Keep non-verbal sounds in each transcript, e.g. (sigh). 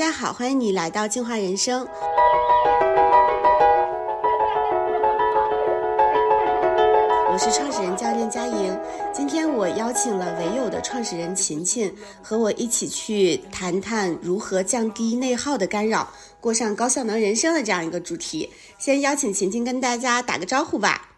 大家好，欢迎你来到净化人生。我是创始人教练佳莹，今天我邀请了唯有的创始人琴琴和我一起去谈谈如何降低内耗的干扰，过上高效能人生的这样一个主题。先邀请琴琴跟大家打个招呼吧。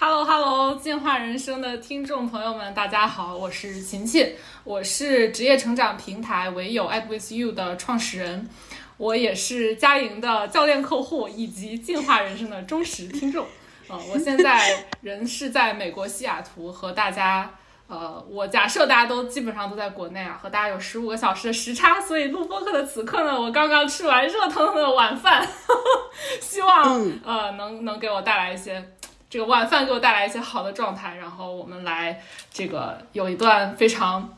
Hello Hello，进化人生的听众朋友们，大家好，我是琴琴，我是职业成长平台唯有 Add with You 的创始人，我也是佳莹的教练客户以及进化人生的忠实听众。呃，我现在 (laughs) 人是在美国西雅图，和大家，呃，我假设大家都基本上都在国内啊，和大家有十五个小时的时差，所以录播课的此刻呢，我刚刚吃完热腾腾的晚饭，(laughs) 希望呃能能给我带来一些。这个晚饭给我带来一些好的状态，然后我们来这个有一段非常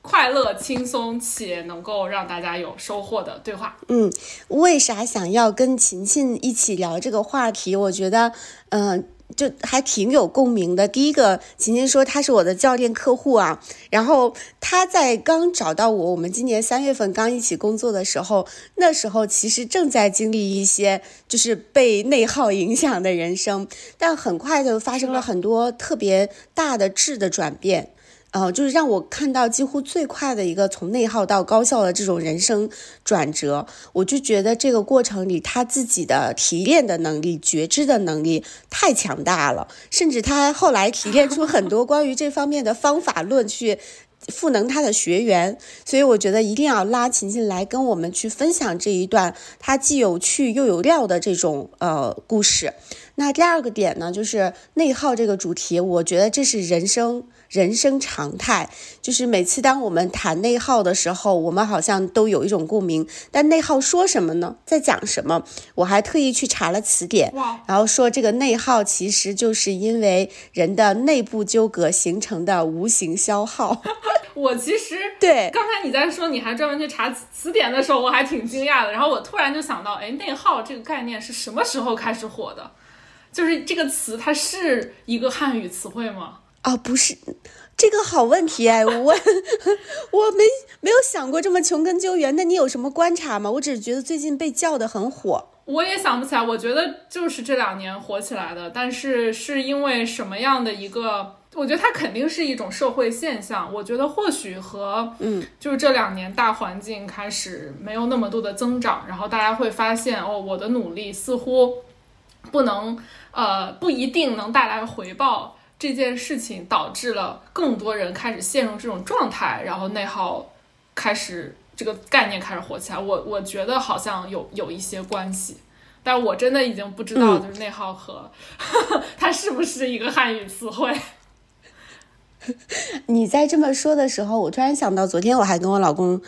快乐、轻松且能够让大家有收获的对话。嗯，为啥想要跟琴琴一起聊这个话题？我觉得，嗯。就还挺有共鸣的。第一个，琴琴说他是我的教练客户啊，然后他在刚找到我，我们今年三月份刚一起工作的时候，那时候其实正在经历一些就是被内耗影响的人生，但很快就发生了很多特别大的质的转变。呃，就是让我看到几乎最快的一个从内耗到高效的这种人生转折，我就觉得这个过程里他自己的提炼的能力、觉知的能力太强大了，甚至他后来提炼出很多关于这方面的方法论去赋能他的学员，所以我觉得一定要拉琴琴来跟我们去分享这一段他既有趣又有料的这种呃故事。那第二个点呢，就是内耗这个主题，我觉得这是人生。人生常态就是每次当我们谈内耗的时候，我们好像都有一种共鸣。但内耗说什么呢？在讲什么？我还特意去查了词典，然后说这个内耗其实就是因为人的内部纠葛形成的无形消耗。(laughs) 我其实 (laughs) 对刚才你在说你还专门去查词典的时候，我还挺惊讶的。然后我突然就想到，哎，内耗这个概念是什么时候开始火的？就是这个词，它是一个汉语词汇吗？啊，不是，这个好问题哎，我 (laughs) 我没没有想过这么穷根究源。那你有什么观察吗？我只是觉得最近被叫的很火，我也想不起来。我觉得就是这两年火起来的，但是是因为什么样的一个？我觉得它肯定是一种社会现象。我觉得或许和嗯，就是这两年大环境开始没有那么多的增长，然后大家会发现哦，我的努力似乎不能呃不一定能带来回报。这件事情导致了更多人开始陷入这种状态，然后内耗开始这个概念开始火起来。我我觉得好像有有一些关系，但我真的已经不知道，就是内耗和 (laughs) 它是不是一个汉语词汇。(laughs) 你在这么说的时候，我突然想到，昨天我还跟我老公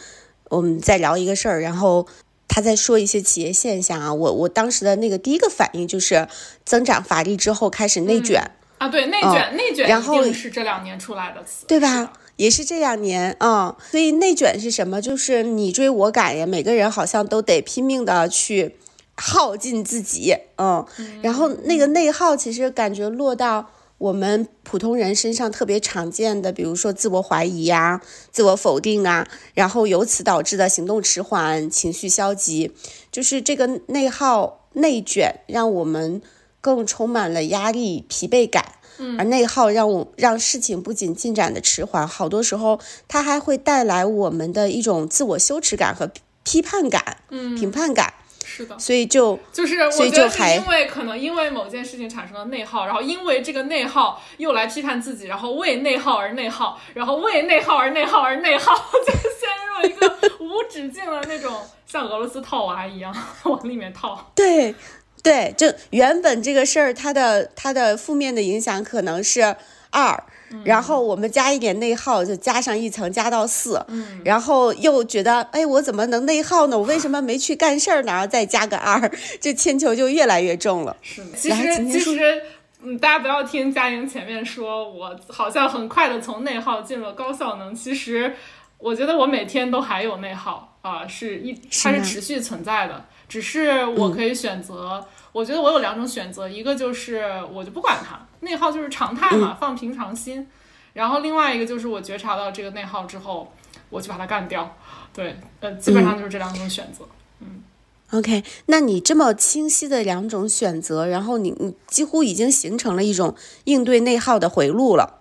我们在聊一个事儿，然后他在说一些企业现象啊。我我当时的那个第一个反应就是增长乏力之后开始内卷。啊，对，内卷，内卷一定是这两年出来的词，对吧？也是这两年啊，所以内卷是什么？就是你追我赶呀，每个人好像都得拼命的去耗尽自己，嗯，然后那个内耗其实感觉落到我们普通人身上特别常见的，比如说自我怀疑呀、自我否定啊，然后由此导致的行动迟缓、情绪消极，就是这个内耗、内卷让我们。更充满了压力、疲惫感，而内耗让我让事情不仅进展的迟缓，好多时候它还会带来我们的一种自我羞耻感和批判感、嗯评判感。是的，所以就就是我觉得是因为可能因为某件事情产生了内耗，然后因为这个内耗又来批判自己，然后为内耗而内耗，然后为内耗而内耗而内耗，(laughs) 就陷入了一个无止境的那种像俄罗斯套娃一样往里面套。对。对，就原本这个事儿，它的它的负面的影响可能是二，然后我们加一点内耗，就加上一层，加到四，嗯，然后又觉得，哎，我怎么能内耗呢？我为什么没去干事儿呢？然后再加个二，这铅球就越来越重了。是，其实其实，嗯，大家不要听佳莹前面说我好像很快的从内耗进了高效能，其实我觉得我每天都还有内耗啊，是一它是持续存在的，只是我可以选择。我觉得我有两种选择，一个就是我就不管它，内耗就是常态嘛，放平常心。然后另外一个就是我觉察到这个内耗之后，我去把它干掉。对，呃，基本上就是这两种选择。嗯。OK，那你这么清晰的两种选择，然后你你几乎已经形成了一种应对内耗的回路了。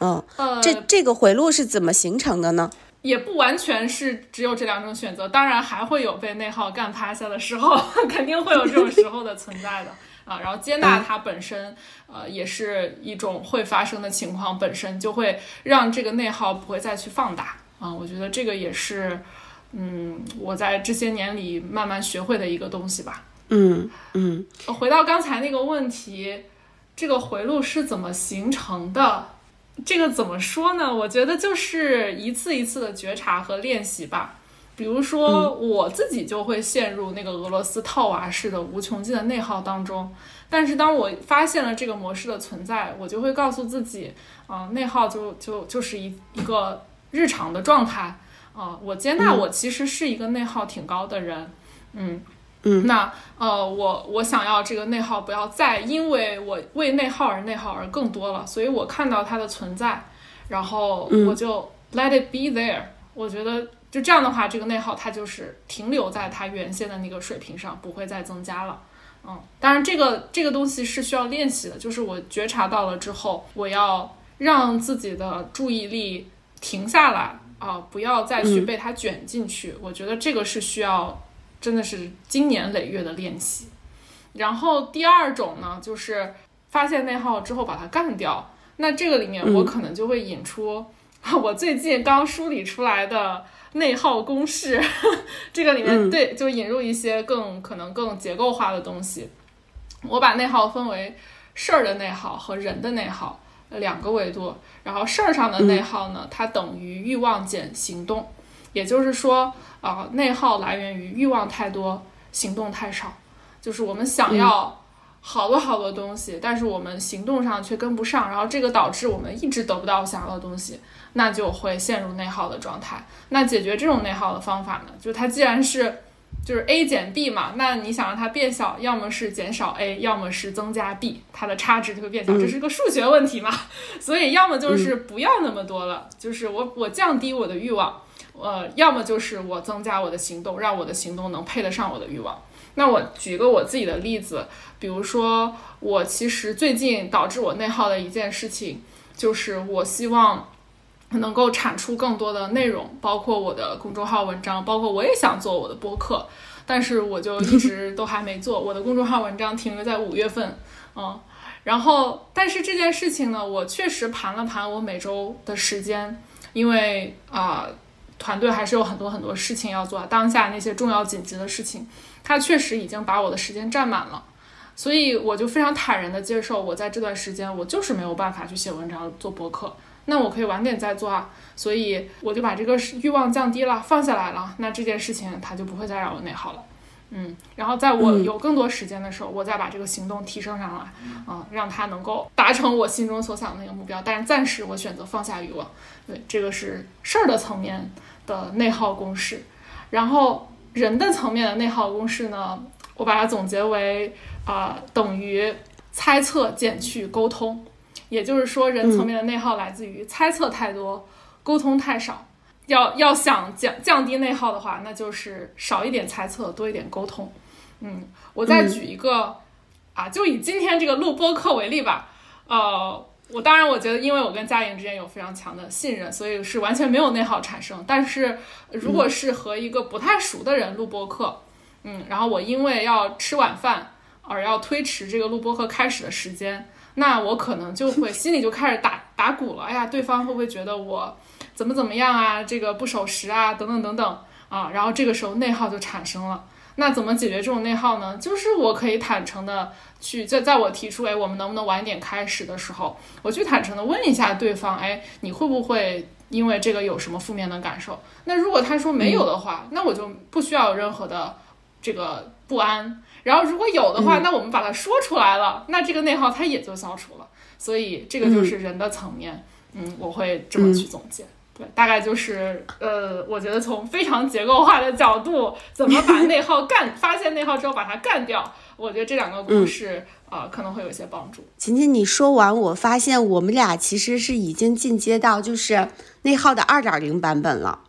嗯，这这个回路是怎么形成的呢？也不完全是只有这两种选择，当然还会有被内耗干趴下的时候，(laughs) 肯定会有这种时候的存在的啊。然后接纳它本身，呃，也是一种会发生的情况，本身就会让这个内耗不会再去放大啊。我觉得这个也是。嗯，我在这些年里慢慢学会的一个东西吧。嗯嗯。回到刚才那个问题，这个回路是怎么形成的？这个怎么说呢？我觉得就是一次一次的觉察和练习吧。比如说，我自己就会陷入那个俄罗斯套娃式的无穷尽的内耗当中。但是当我发现了这个模式的存在，我就会告诉自己，啊，内耗就就就是一一个日常的状态。啊，我接纳我其实是一个内耗挺高的人，嗯嗯，那呃，我我想要这个内耗不要再因为我为内耗而内耗而更多了，所以我看到它的存在，然后我就 let it be there。我觉得就这样的话，这个内耗它就是停留在它原先的那个水平上，不会再增加了。嗯，当然这个这个东西是需要练习的，就是我觉察到了之后，我要让自己的注意力停下来。啊，不要再去被它卷进去。我觉得这个是需要，真的是经年累月的练习。然后第二种呢，就是发现内耗之后把它干掉。那这个里面我可能就会引出 (laughs) 我最近刚梳理出来的内耗公式。(laughs) 这个里面对，就引入一些更可能更结构化的东西。我把内耗分为事儿的内耗和人的内耗。两个维度，然后事儿上的内耗呢，它等于欲望减行动，也就是说，啊，内耗来源于欲望太多，行动太少，就是我们想要好多好多东西，但是我们行动上却跟不上，然后这个导致我们一直得不到想要的东西，那就会陷入内耗的状态。那解决这种内耗的方法呢，就它既然是。就是 a 减 b 嘛，那你想让它变小，要么是减少 a，要么是增加 b，它的差值就会变小，这是个数学问题嘛。(laughs) 所以要么就是不要那么多了，就是我我降低我的欲望，呃，要么就是我增加我的行动，让我的行动能配得上我的欲望。那我举个我自己的例子，比如说我其实最近导致我内耗的一件事情，就是我希望。能够产出更多的内容，包括我的公众号文章，包括我也想做我的播客，但是我就一直都还没做。我的公众号文章停留在五月份，嗯，然后但是这件事情呢，我确实盘了盘我每周的时间，因为啊，团队还是有很多很多事情要做，当下那些重要紧急的事情，它确实已经把我的时间占满了，所以我就非常坦然的接受，我在这段时间我就是没有办法去写文章、做博客。那我可以晚点再做啊，所以我就把这个欲望降低了，放下来了。那这件事情它就不会再让我内耗了，嗯。然后在我有更多时间的时候，我再把这个行动提升上来，啊，让它能够达成我心中所想的那个目标。但是暂时我选择放下欲望，对，这个是事儿的层面的内耗公式。然后人的层面的内耗公式呢，我把它总结为啊，等于猜测减去沟通。也就是说，人层面的内耗来自于猜测太多，沟通太少。要要想降降低内耗的话，那就是少一点猜测，多一点沟通。嗯，我再举一个啊，就以今天这个录播课为例吧。呃，我当然我觉得，因为我跟嘉莹之间有非常强的信任，所以是完全没有内耗产生。但是如果是和一个不太熟的人录播课，嗯，然后我因为要吃晚饭而要推迟这个录播课开始的时间。那我可能就会 (laughs) 心里就开始打打鼓了，哎呀，对方会不会觉得我怎么怎么样啊？这个不守时啊，等等等等啊，然后这个时候内耗就产生了。那怎么解决这种内耗呢？就是我可以坦诚的去在在我提出，哎，我们能不能晚点开始的时候，我去坦诚的问一下对方，哎，你会不会因为这个有什么负面的感受？那如果他说没有的话，那我就不需要有任何的这个不安。然后如果有的话，那我们把它说出来了，那这个内耗它也就消除了。所以这个就是人的层面，嗯，我会这么去总结。对，大概就是呃，我觉得从非常结构化的角度，怎么把内耗干，(laughs) 发现内耗之后把它干掉，我觉得这两个故事啊可能会有一些帮助。琴琴，你说完，我发现我们俩其实是已经进阶到就是内耗的二点零版本了。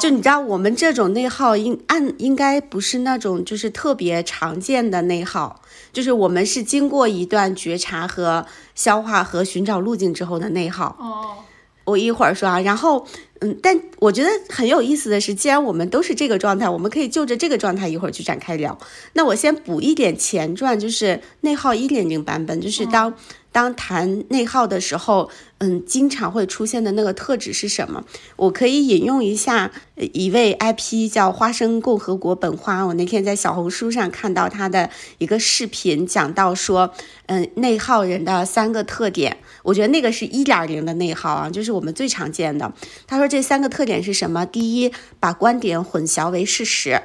就你知道，我们这种内耗应按应该不是那种就是特别常见的内耗，就是我们是经过一段觉察和消化和寻找路径之后的内耗。哦，我一会儿说啊，然后嗯，但我觉得很有意思的是，既然我们都是这个状态，我们可以就着这个状态一会儿去展开聊。那我先补一点前传，就是内耗一点零版本，就是当。当谈内耗的时候，嗯，经常会出现的那个特质是什么？我可以引用一下一位 IP 叫花生共和国本花，我那天在小红书上看到他的一个视频，讲到说，嗯，内耗人的三个特点，我觉得那个是一点零的内耗啊，就是我们最常见的。他说这三个特点是什么？第一，把观点混淆为事实。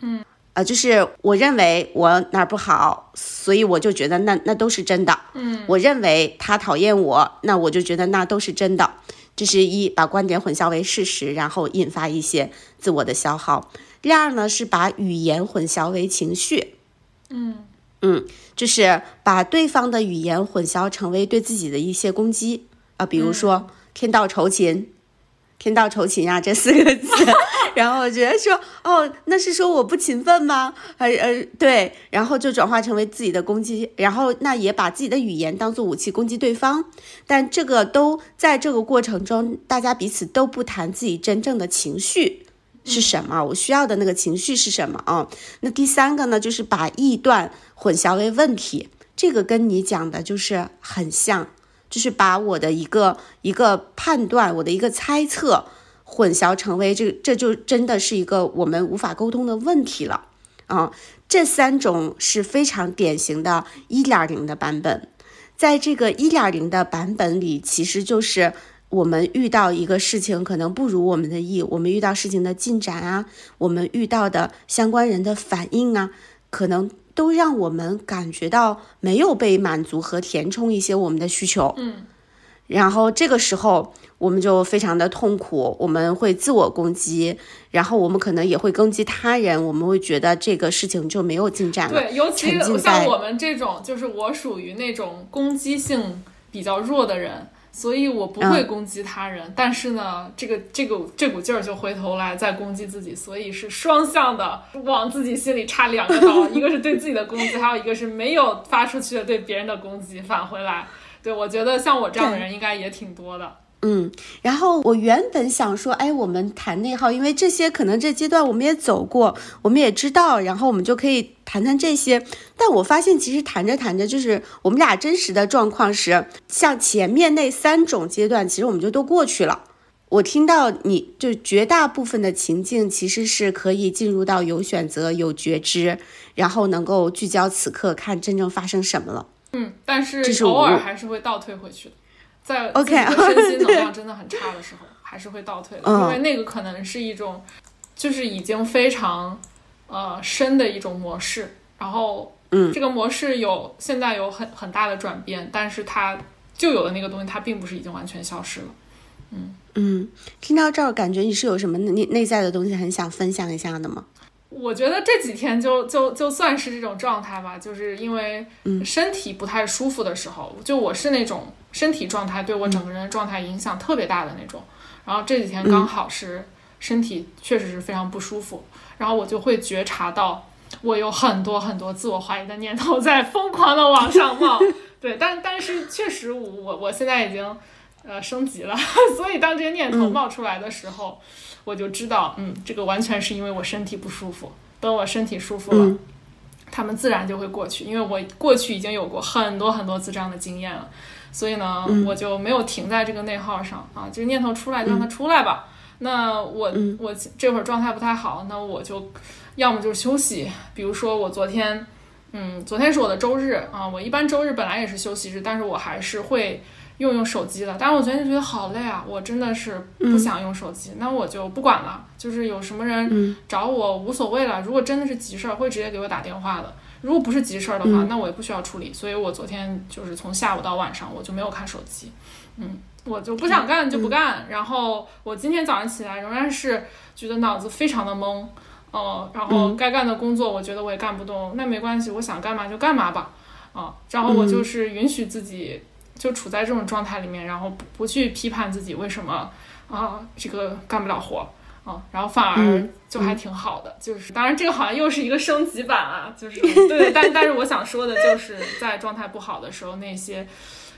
嗯。呃，就是我认为我哪儿不好，所以我就觉得那那都是真的。嗯，我认为他讨厌我，那我就觉得那都是真的。这是一把观点混淆为事实，然后引发一些自我的消耗。第二呢，是把语言混淆为情绪。嗯嗯，就是把对方的语言混淆成为对自己的一些攻击啊，比如说天道酬勤。天道酬勤呀，这四个字，(laughs) 然后我觉得说，哦，那是说我不勤奋吗？呃呃，对，然后就转化成为自己的攻击，然后那也把自己的语言当做武器攻击对方，但这个都在这个过程中，大家彼此都不谈自己真正的情绪是什么，我需要的那个情绪是什么啊？那第三个呢，就是把臆断混淆为问题，这个跟你讲的就是很像。就是把我的一个一个判断，我的一个猜测混淆成为这，这就真的是一个我们无法沟通的问题了啊！这三种是非常典型的一点零的版本，在这个一点零的版本里，其实就是我们遇到一个事情可能不如我们的意，我们遇到事情的进展啊，我们遇到的相关人的反应啊，可能。都让我们感觉到没有被满足和填充一些我们的需求，嗯，然后这个时候我们就非常的痛苦，我们会自我攻击，然后我们可能也会攻击他人，我们会觉得这个事情就没有进展了。对，尤其像我们这种，就是我属于那种攻击性比较弱的人。所以我不会攻击他人，但是呢，这个这个这股劲儿就回头来再攻击自己，所以是双向的往自己心里插两个刀，一个是对自己的攻击，还有一个是没有发出去的对别人的攻击返回来。对我觉得像我这样的人应该也挺多的。嗯，然后我原本想说，哎，我们谈内耗，因为这些可能这阶段我们也走过，我们也知道，然后我们就可以谈谈这些。但我发现，其实谈着谈着，就是我们俩真实的状况是，像前面那三种阶段，其实我们就都过去了。我听到你就绝大部分的情境，其实是可以进入到有选择、有觉知，然后能够聚焦此刻，看真正发生什么了。嗯，但是偶尔还是会倒退回去的。在自己的身心 (laughs) 能量真的很差的时候，还是会倒退的，因为那个可能是一种，就是已经非常呃深的一种模式。然后，嗯，这个模式有现在有很很大的转变，但是它旧有的那个东西，它并不是已经完全消失了。嗯嗯，听到这儿，感觉你是有什么内内在的东西很想分享一下的吗？我觉得这几天就就就算是这种状态吧，就是因为身体不太舒服的时候，就我是那种身体状态对我整个人的状态影响特别大的那种。然后这几天刚好是身体确实是非常不舒服，然后我就会觉察到我有很多很多自我怀疑的念头在疯狂的往上冒。(laughs) 对，但但是确实我我我现在已经呃升级了，(laughs) 所以当这些念头冒出来的时候。我就知道，嗯，这个完全是因为我身体不舒服。等我身体舒服了，他们自然就会过去。因为我过去已经有过很多很多次这样的经验了，所以呢，我就没有停在这个内耗上啊。这个念头出来就让它出来吧。那我我这会儿状态不太好，那我就要么就是休息。比如说我昨天，嗯，昨天是我的周日啊。我一般周日本来也是休息日，但是我还是会。用用手机的，但是我昨天就觉得好累啊，我真的是不想用手机，那我就不管了，就是有什么人找我无所谓了。如果真的是急事儿，会直接给我打电话的；如果不是急事儿的话，那我也不需要处理。所以我昨天就是从下午到晚上，我就没有看手机。嗯，我就不想干就不干。然后我今天早上起来仍然是觉得脑子非常的懵，哦，然后该干的工作我觉得我也干不动，那没关系，我想干嘛就干嘛吧，啊，然后我就是允许自己。就处在这种状态里面，然后不不去批判自己为什么啊这个干不了活嗯，然后反而就还挺好的。就是当然这个好像又是一个升级版啊，就是对，但但是我想说的就是在状态不好的时候，那些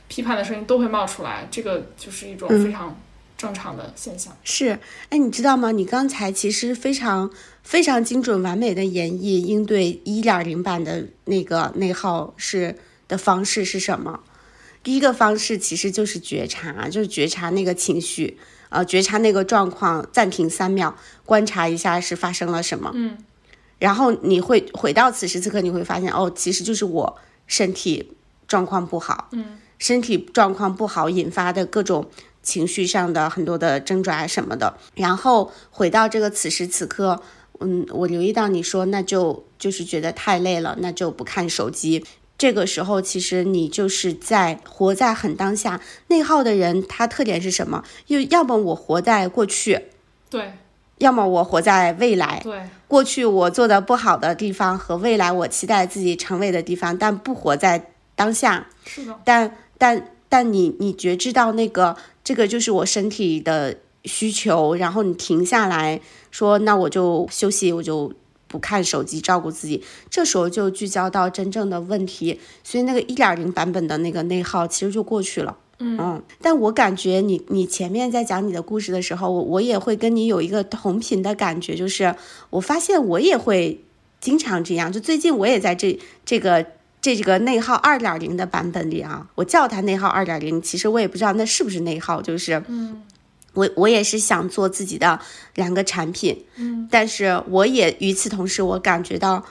批判的声音都会冒出来，这个就是一种非常正常的现象。是，哎，你知道吗？你刚才其实非常非常精准完美的演绎应对一点零版的那个内耗是的方式是什么？第一个方式其实就是觉察，就是觉察那个情绪，呃，觉察那个状况，暂停三秒，观察一下是发生了什么。嗯，然后你会回到此时此刻，你会发现，哦，其实就是我身体状况不好。嗯，身体状况不好引发的各种情绪上的很多的挣扎什么的。然后回到这个此时此刻，嗯，我留意到你说，那就就是觉得太累了，那就不看手机。这个时候，其实你就是在活在很当下。内耗的人，他特点是什么？又要么我活在过去，对，要么我活在未来。对，过去我做的不好的地方和未来我期待自己成为的地方，但不活在当下。是的，但但但你你觉知到那个这个就是我身体的需求，然后你停下来说，那我就休息，我就。不看手机，照顾自己，这时候就聚焦到真正的问题，所以那个一点零版本的那个内耗其实就过去了。嗯但我感觉你你前面在讲你的故事的时候，我我也会跟你有一个同频的感觉，就是我发现我也会经常这样，就最近我也在这这个这这个内耗二点零的版本里啊，我叫它内耗二点零，其实我也不知道那是不是内耗，就是嗯我我也是想做自己的两个产品，嗯，但是我也与此同时，我感觉到，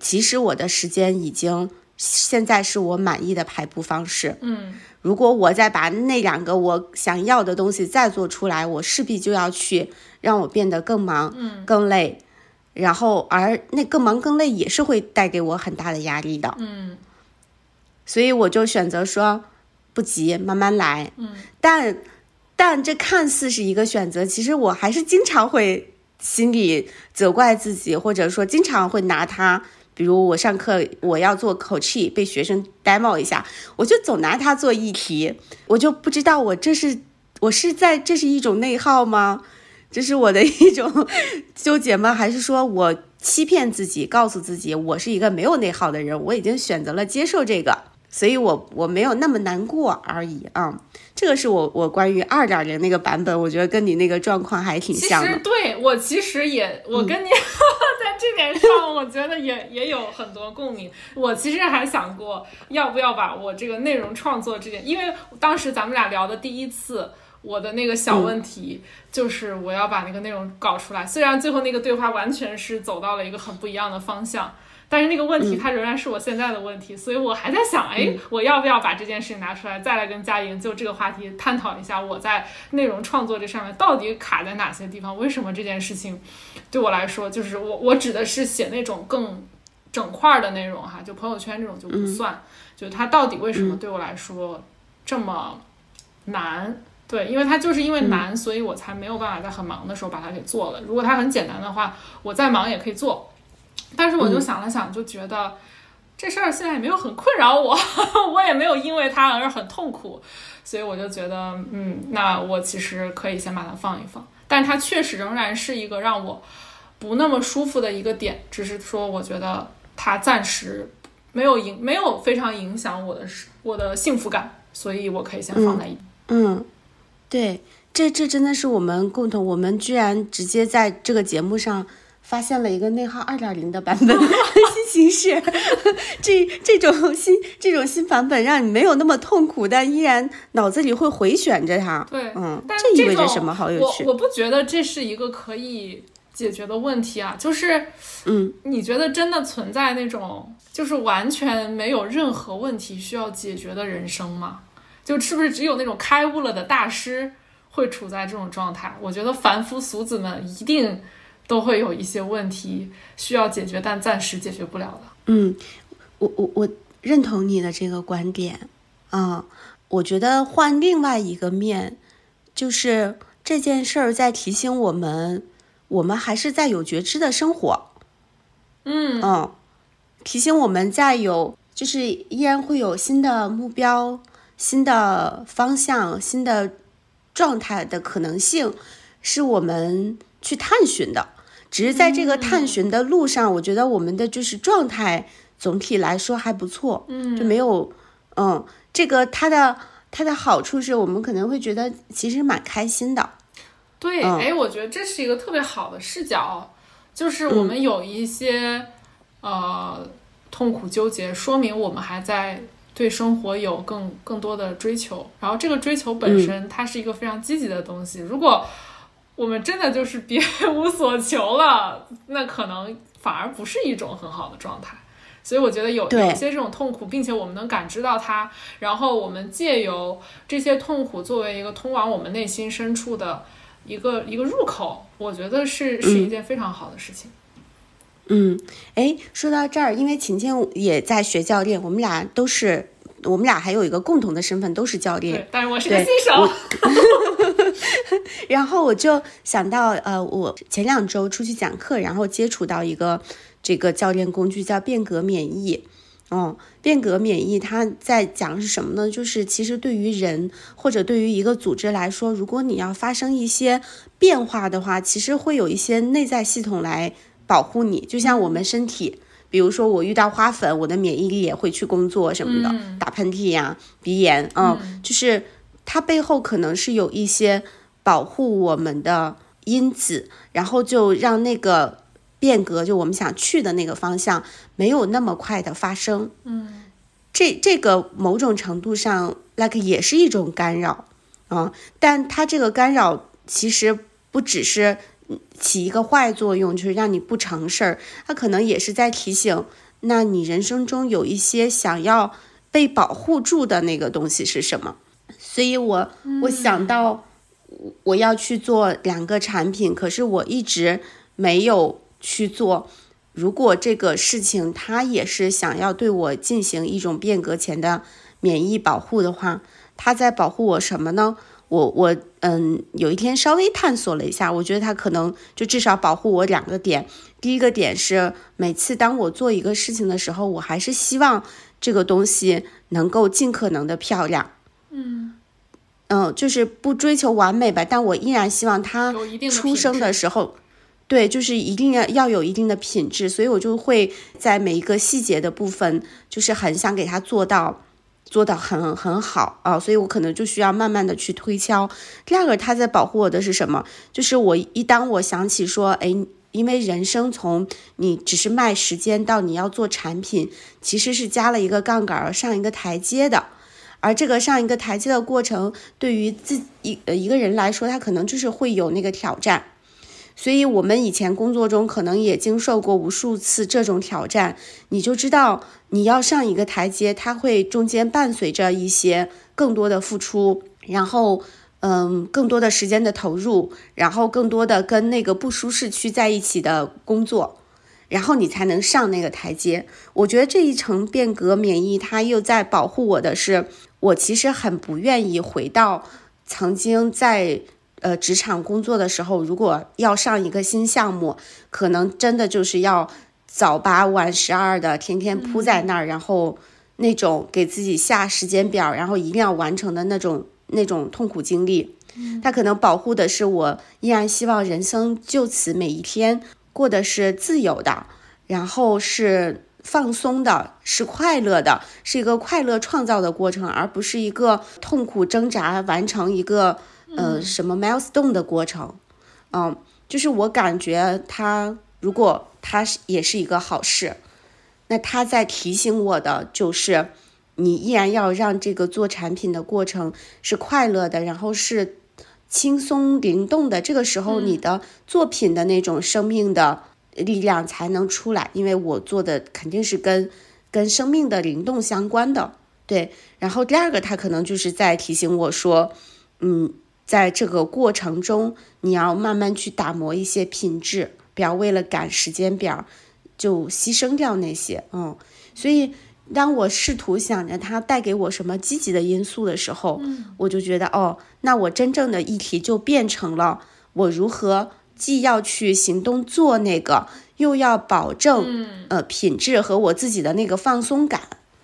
其实我的时间已经现在是我满意的排布方式。嗯如果我再把那两个我想要的东西再做出来，我势必就要去让我变得更忙、嗯更累，然后而那更忙更累也是会带给我很大的压力的。嗯所以我就选择说不急，慢慢来。嗯，但但这看似是一个选择，其实我还是经常会心里责怪自己，或者说经常会拿它，比如我上课我要做口气，被学生 demo 一下，我就总拿它做议题，我就不知道我这是我是在这是一种内耗吗？这是我的 (laughs) 一种纠结吗？还是说我欺骗自己，告诉自己我是一个没有内耗的人，我已经选择了接受这个，所以我我没有那么难过而已啊。这个是我我关于二点零那个版本，我觉得跟你那个状况还挺像的。实对我其实也，我跟你、(laughs) 在这点上，我觉得也也有很多共鸣。我其实还想过，要不要把我这个内容创作这件，因为当时咱们俩聊的第一次，我的那个小问题、就是我要把那个内容搞出来。虽然最后那个对话完全是走到了一个很不一样的方向。但是那个问题它仍然是我现在的问题，所以我还在想，哎，我要不要把这件事情拿出来，再来跟佳莹就这个话题探讨一下，我在内容创作这上面到底卡在哪些地方？为什么这件事情对我来说，就是我我指的是写那种更整块儿的内容哈，就朋友圈这种就不算，就它到底为什么对我来说这么难？对，因为它就是因为难，所以我才没有办法在很忙的时候把它给做了。如果它很简单的话，我再忙也可以做。但是我就想了想，就觉得这事儿现在也没有很困扰我，(laughs) 我也没有因为它而很痛苦，所以我就觉得，嗯，那我其实可以先把它放一放。但是它确实仍然是一个让我不那么舒服的一个点，只是说我觉得它暂时没有影，没有非常影响我的我的幸福感，所以我可以先放在一边。嗯，对，这这真的是我们共同，我们居然直接在这个节目上。发现了一个内耗二点零的版本新形式，这这种新这种新版本让你没有那么痛苦，但依然脑子里会回旋着它。对，嗯，但这意味着什么？好有趣。我我不觉得这是一个可以解决的问题啊，就是，嗯，你觉得真的存在那种就是完全没有任何问题需要解决的人生吗？就是不是只有那种开悟了的大师会处在这种状态？我觉得凡夫俗子们一定。都会有一些问题需要解决，但暂时解决不了的。嗯，我我我认同你的这个观点。嗯，我觉得换另外一个面，就是这件事儿在提醒我们，我们还是在有觉知的生活。嗯嗯，提醒我们在有，就是依然会有新的目标、新的方向、新的状态的可能性，是我们。去探寻的。只是在这个探寻的路上，我觉得我们的就是状态总体来说还不错，嗯，就没有，嗯，这个它的它的好处是我们可能会觉得其实蛮开心的。对，哎，我觉得这是一个特别好的视角，就是我们有一些呃痛苦纠结，说明我们还在对生活有更更多的追求，然后这个追求本身它是一个非常积极的东西。如果我们真的就是别无所求了，(laughs) 那可能反而不是一种很好的状态。所以我觉得有有些这种痛苦，并且我们能感知到它，然后我们借由这些痛苦作为一个通往我们内心深处的一个一个入口，我觉得是是一件非常好的事情。嗯，哎，说到这儿，因为晴晴也在学教练，我们俩都是，我们俩还有一个共同的身份，都是教练。但是我是个新手。(laughs) (laughs) 然后我就想到，呃，我前两周出去讲课，然后接触到一个这个教练工具叫变革免疫。哦，变革免疫它在讲是什么呢？就是其实对于人或者对于一个组织来说，如果你要发生一些变化的话，其实会有一些内在系统来保护你。就像我们身体，比如说我遇到花粉，我的免疫力也会去工作什么的，打喷嚏呀、鼻炎，嗯，就是。它背后可能是有一些保护我们的因子，然后就让那个变革，就我们想去的那个方向，没有那么快的发生。嗯，这这个某种程度上，like 也是一种干扰啊。但它这个干扰其实不只是起一个坏作用，就是让你不成事儿，它可能也是在提醒，那你人生中有一些想要被保护住的那个东西是什么。所以，我我想到我要去做两个产品，可是我一直没有去做。如果这个事情它也是想要对我进行一种变革前的免疫保护的话，它在保护我什么呢？我我嗯，有一天稍微探索了一下，我觉得它可能就至少保护我两个点。第一个点是，每次当我做一个事情的时候，我还是希望这个东西能够尽可能的漂亮。嗯。嗯，就是不追求完美吧，但我依然希望他出生的时候，对，就是一定要要有一定的品质，所以我就会在每一个细节的部分，就是很想给他做到做到很很好啊，所以我可能就需要慢慢的去推敲。第二个，他在保护我的是什么？就是我一当我想起说，哎，因为人生从你只是卖时间到你要做产品，其实是加了一个杠杆上一个台阶的。而这个上一个台阶的过程，对于自一呃一个人来说，他可能就是会有那个挑战。所以，我们以前工作中可能也经受过无数次这种挑战，你就知道你要上一个台阶，它会中间伴随着一些更多的付出，然后嗯更多的时间的投入，然后更多的跟那个不舒适区在一起的工作。然后你才能上那个台阶。我觉得这一层变革免疫，它又在保护我的是，我其实很不愿意回到曾经在呃职场工作的时候，如果要上一个新项目，可能真的就是要早八晚十二的，天天扑在那儿，然后那种给自己下时间表，然后一定要完成的那种那种痛苦经历。它可能保护的是我，依然希望人生就此每一天。过的是自由的，然后是放松的，是快乐的，是一个快乐创造的过程，而不是一个痛苦挣扎完成一个呃什么 milestone 的过程。嗯，就是我感觉他如果他是也是一个好事，那他在提醒我的就是，你依然要让这个做产品的过程是快乐的，然后是。轻松灵动的这个时候，你的作品的那种生命的力量才能出来。因为我做的肯定是跟跟生命的灵动相关的，对。然后第二个，他可能就是在提醒我说，嗯，在这个过程中，你要慢慢去打磨一些品质，不要为了赶时间表就牺牲掉那些。嗯，所以。当我试图想着它带给我什么积极的因素的时候，我就觉得哦，那我真正的议题就变成了我如何既要去行动做那个，又要保证呃品质和我自己的那个放松感。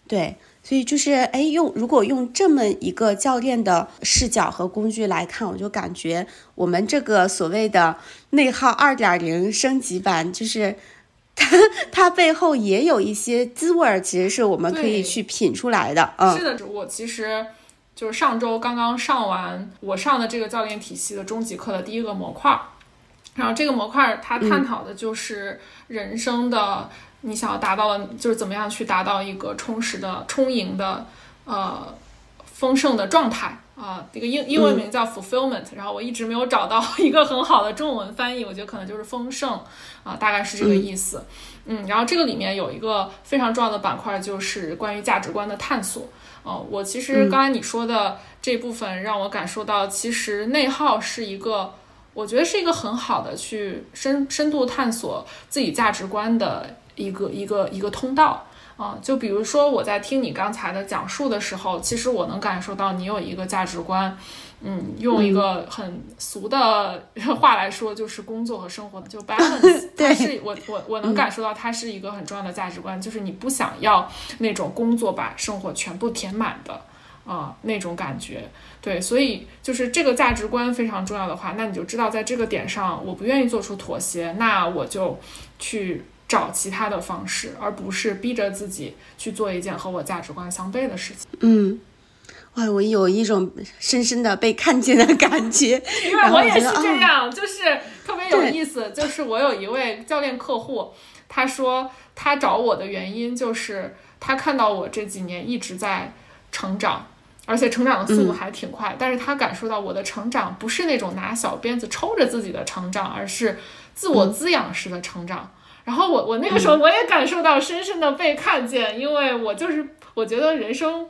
对，所以就是哎，用如果用这么一个教练的视角和工具来看，我就感觉我们这个所谓的内耗二点零升级版，就是 (laughs) 它它背后也有一些滋味儿，其实是我们可以去品出来的。嗯，是的，我其实就是上周刚刚上完我上的这个教练体系的终极课的第一个模块儿，然后这个模块儿它探讨的就是人生的。你想要达到的，就是怎么样去达到一个充实的、充盈的、呃丰盛的状态啊？这个英英文名叫 fulfillment，然后我一直没有找到一个很好的中文翻译，我觉得可能就是丰盛啊，大概是这个意思。嗯，然后这个里面有一个非常重要的板块，就是关于价值观的探索。哦，我其实刚才你说的这部分让我感受到，其实内耗是一个，我觉得是一个很好的去深深度探索自己价值观的。一个一个一个通道。啊，就比如说我在听你刚才的讲述的时候，其实我能感受到你有一个价值观，嗯，用一个很俗的话来说，就是工作和生活的就 balance，(laughs) 它是我我我能感受到它是一个很重要的价值观，就是你不想要那种工作把生活全部填满的啊那种感觉，对，所以就是这个价值观非常重要的话，那你就知道在这个点上我不愿意做出妥协，那我就去。找其他的方式，而不是逼着自己去做一件和我价值观相悖的事情。嗯，哇，我有一种深深的被看见的感觉，因为我也是这样，就是特别有意思。就是我有一位教练客户，他说他找我的原因就是他看到我这几年一直在成长，而且成长的速度还挺快，但是他感受到我的成长不是那种拿小鞭子抽着自己的成长，而是自我滋养式的成长。然后我我那个时候我也感受到深深的被看见，因为我就是我觉得人生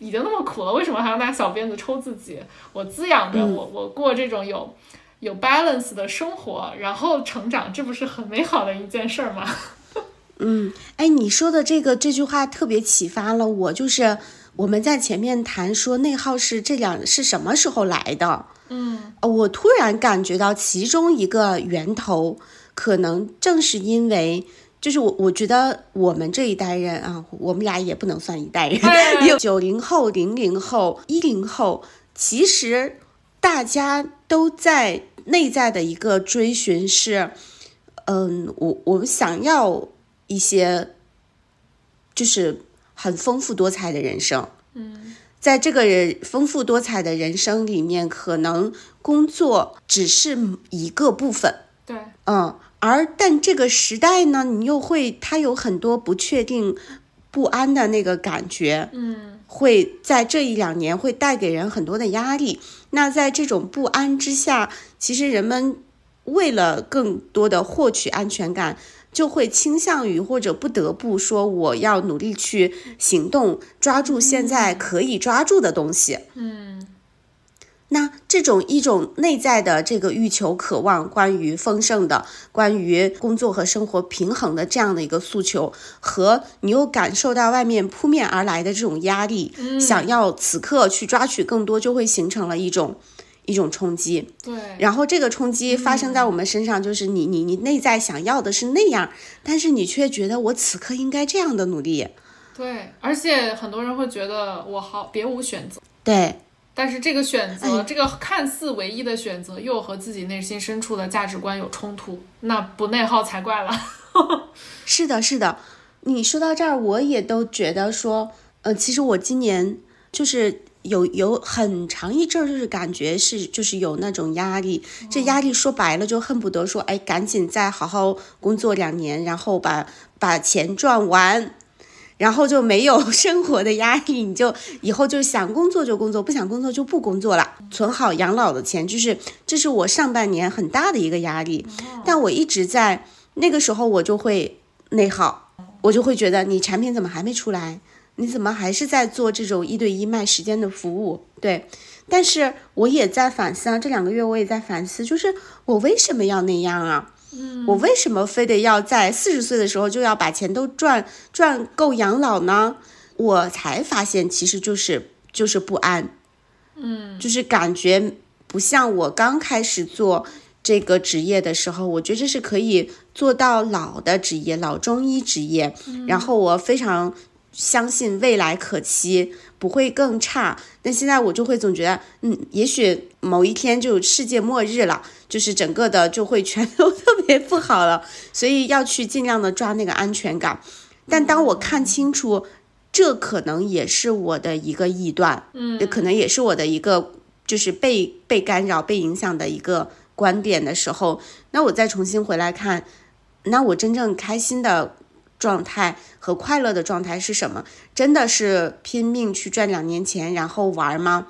已经那么苦了，为什么还要拿小鞭子抽自己？我滋养着我，我过这种有有 balance 的生活，然后成长，这不是很美好的一件事儿吗？(laughs) 嗯，哎，你说的这个这句话特别启发了我，就是我们在前面谈说内耗是这两是什么时候来的？嗯，我突然感觉到其中一个源头。可能正是因为，就是我我觉得我们这一代人啊，我们俩也不能算一代人，(laughs) 有九零后、零零后、一零后，其实大家都在内在的一个追寻是，嗯，我我们想要一些，就是很丰富多彩的人生。嗯，在这个人丰富多彩的人生里面，可能工作只是一个部分。对，嗯。而但这个时代呢，你又会它有很多不确定、不安的那个感觉，嗯，会在这一两年会带给人很多的压力。那在这种不安之下，其实人们为了更多的获取安全感，就会倾向于或者不得不说，我要努力去行动，抓住现在可以抓住的东西，嗯。那这种一种内在的这个欲求、渴望，关于丰盛的、关于工作和生活平衡的这样的一个诉求，和你又感受到外面扑面而来的这种压力，想要此刻去抓取更多，就会形成了一种一种冲击。对，然后这个冲击发生在我们身上，就是你你你内在想要的是那样，但是你却觉得我此刻应该这样的努力。对，而且很多人会觉得我好别无选择。对。但是这个选择，这个看似唯一的选择，又和自己内心深处的价值观有冲突，那不内耗才怪了。(laughs) 是的，是的。你说到这儿，我也都觉得说，呃，其实我今年就是有有很长一阵儿，就是感觉是就是有那种压力。这压力说白了，就恨不得说，哎，赶紧再好好工作两年，然后把把钱赚完。然后就没有 (laughs) 生活的压力，你就以后就想工作就工作，不想工作就不工作了，存好养老的钱，就是这是我上半年很大的一个压力。但我一直在那个时候，我就会内耗，我就会觉得你产品怎么还没出来？你怎么还是在做这种一对一卖时间的服务？对，但是我也在反思啊，这两个月我也在反思，就是我为什么要那样啊？我为什么非得要在四十岁的时候就要把钱都赚赚够养老呢？我才发现，其实就是就是不安，嗯，就是感觉不像我刚开始做这个职业的时候，我觉得这是可以做到老的职业，老中医职业。然后我非常相信未来可期，不会更差。但现在我就会总觉得，嗯，也许某一天就世界末日了，就是整个的就会全都 (laughs) 特别不好了，所以要去尽量的抓那个安全感。但当我看清楚，这可能也是我的一个臆断，嗯，可能也是我的一个就是被被干扰、被影响的一个观点的时候，那我再重新回来看，那我真正开心的。状态和快乐的状态是什么？真的是拼命去赚两年钱然后玩吗？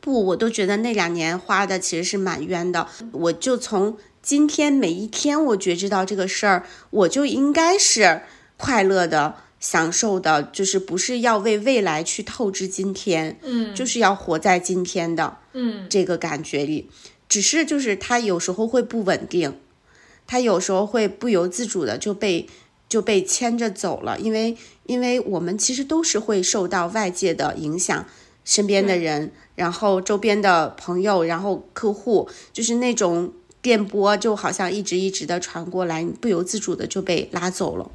不，我都觉得那两年花的其实是蛮冤的。我就从今天每一天，我觉知到这个事儿，我就应该是快乐的、享受的，就是不是要为未来去透支今天，嗯，就是要活在今天的，嗯，这个感觉里。只是就是它有时候会不稳定，它有时候会不由自主的就被。就被牵着走了，因为因为我们其实都是会受到外界的影响，身边的人，然后周边的朋友，然后客户，就是那种电波就好像一直一直的传过来，你不由自主的就被拉走了。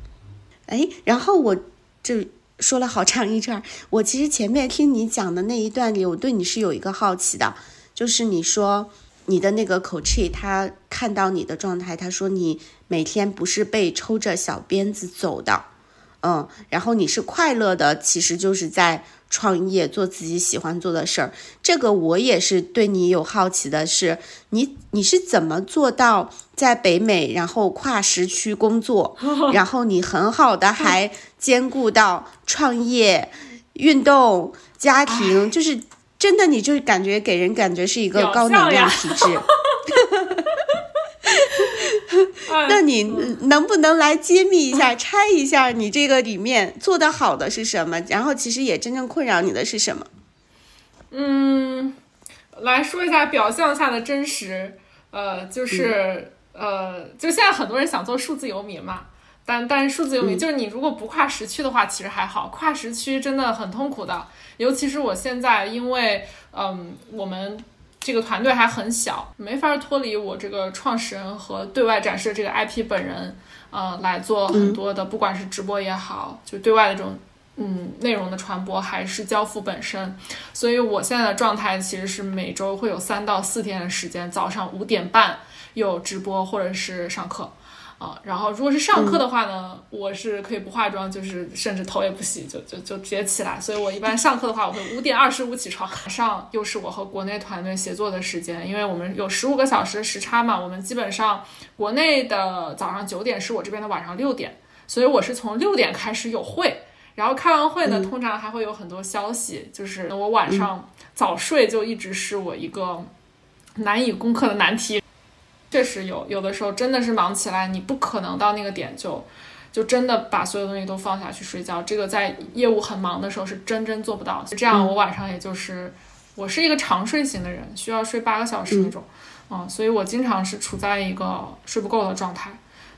哎，然后我就说了好长一串，我其实前面听你讲的那一段里，我对你是有一个好奇的，就是你说。你的那个口气，他看到你的状态，他说你每天不是被抽着小鞭子走的，嗯，然后你是快乐的，其实就是在创业做自己喜欢做的事儿。这个我也是对你有好奇的是，你你是怎么做到在北美，然后跨时区工作，(laughs) 然后你很好的还兼顾到创业、运动、家庭，就是。真的，你就感觉给人感觉是一个高能量体质。(laughs) 那你能不能来揭秘一下、(laughs) 拆一下你这个里面做的好的是什么？然后其实也真正困扰你的是什么？嗯，来说一下表象下的真实。呃，就是呃，就现在很多人想做数字游民嘛。但但是数字游民就是你如果不跨时区的话，其实还好。跨时区真的很痛苦的，尤其是我现在，因为嗯，我们这个团队还很小，没法脱离我这个创始人和对外展示这个 IP 本人，呃，来做很多的，不管是直播也好，就对外的这种嗯内容的传播，还是交付本身。所以我现在的状态其实是每周会有三到四天的时间，早上五点半有直播或者是上课。啊，然后如果是上课的话呢，我是可以不化妆，就是甚至头也不洗就就就直接起来。所以我一般上课的话，我会五点二十五起床。晚上又是我和国内团队协作的时间，因为我们有十五个小时的时差嘛，我们基本上国内的早上九点是我这边的晚上六点，所以我是从六点开始有会，然后开完会呢，通常还会有很多消息，就是我晚上早睡就一直是我一个难以攻克的难题。确实有，有的时候真的是忙起来，你不可能到那个点就，就真的把所有东西都放下去睡觉。这个在业务很忙的时候是真真做不到。这样我晚上也就是，我是一个长睡型的人，需要睡八个小时那种，嗯，所以我经常是处在一个睡不够的状态，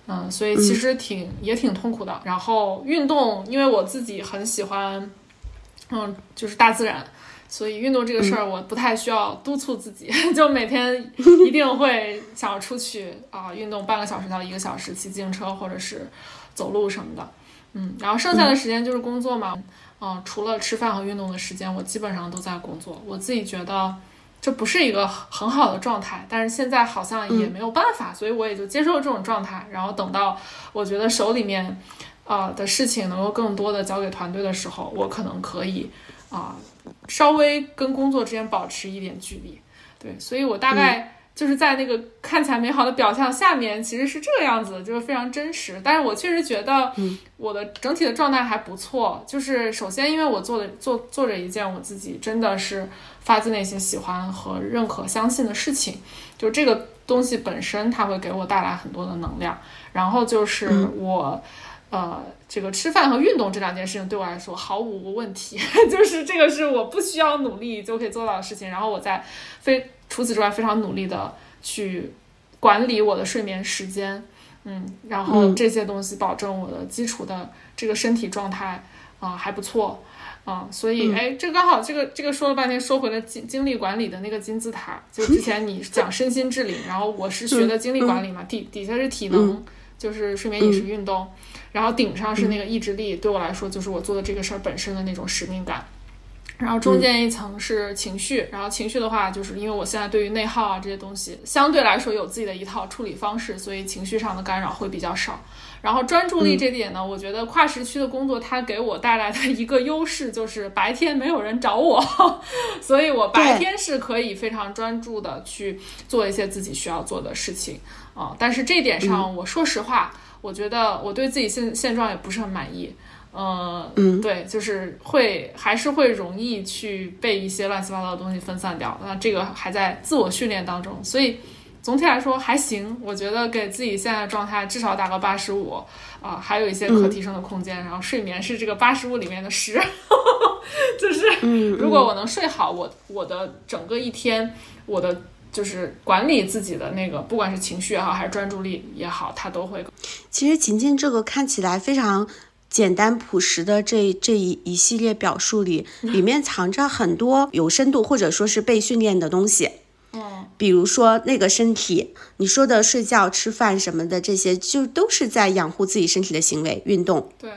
嗯，所以其实挺也挺痛苦的。然后运动，因为我自己很喜欢，嗯，就是大自然。所以运动这个事儿，我不太需要督促自己，(laughs) 就每天一定会想要出去啊，运动半个小时到一个小时，骑自行车或者是走路什么的，嗯，然后剩下的时间就是工作嘛，嗯，除了吃饭和运动的时间，我基本上都在工作。我自己觉得这不是一个很好的状态，但是现在好像也没有办法，所以我也就接受这种状态。然后等到我觉得手里面啊的事情能够更多的交给团队的时候，我可能可以啊。稍微跟工作之间保持一点距离，对，所以我大概就是在那个看起来美好的表象下面，其实是这个样子，就是非常真实。但是我确实觉得，我的整体的状态还不错。就是首先，因为我做的做做着一件我自己真的是发自内心喜欢和认可、相信的事情，就这个东西本身它会给我带来很多的能量。然后就是我。呃，这个吃饭和运动这两件事情对我来说毫无问题，(laughs) 就是这个是我不需要努力就可以做到的事情。然后我在非除此之外非常努力的去管理我的睡眠时间，嗯，然后这些东西保证我的基础的这个身体状态啊还不错。啊，所以哎，这刚好这个这个说了半天说回了精精力管理的那个金字塔，就之前你讲身心治理，然后我是学的精力管理嘛，底底下是体能。就是睡眠、饮食、运动，然后顶上是那个意志力，对我来说就是我做的这个事儿本身的那种使命感。然后中间一层是情绪，然后情绪的话，就是因为我现在对于内耗啊这些东西相对来说有自己的一套处理方式，所以情绪上的干扰会比较少。然后专注力这点呢，我觉得跨时区的工作它给我带来的一个优势就是白天没有人找我，(laughs) 所以我白天是可以非常专注的去做一些自己需要做的事情啊。但是这点上，我说实话，我觉得我对自己现现状也不是很满意。呃，嗯，对，就是会还是会容易去被一些乱七八糟的东西分散掉。那这个还在自我训练当中，所以总体来说还行。我觉得给自己现在状态至少打个八十五啊，还有一些可提升的空间。然后睡眠是这个八十五里面的十，(laughs) 就是如果我能睡好，我我的整个一天，我的就是管理自己的那个，不管是情绪也好，还是专注力也好，他都会。其实琴琴这个看起来非常。简单朴实的这这一一系列表述里，(laughs) 里面藏着很多有深度或者说是被训练的东西。嗯，比如说那个身体，你说的睡觉、吃饭什么的，这些就都是在养护自己身体的行为，运动。对，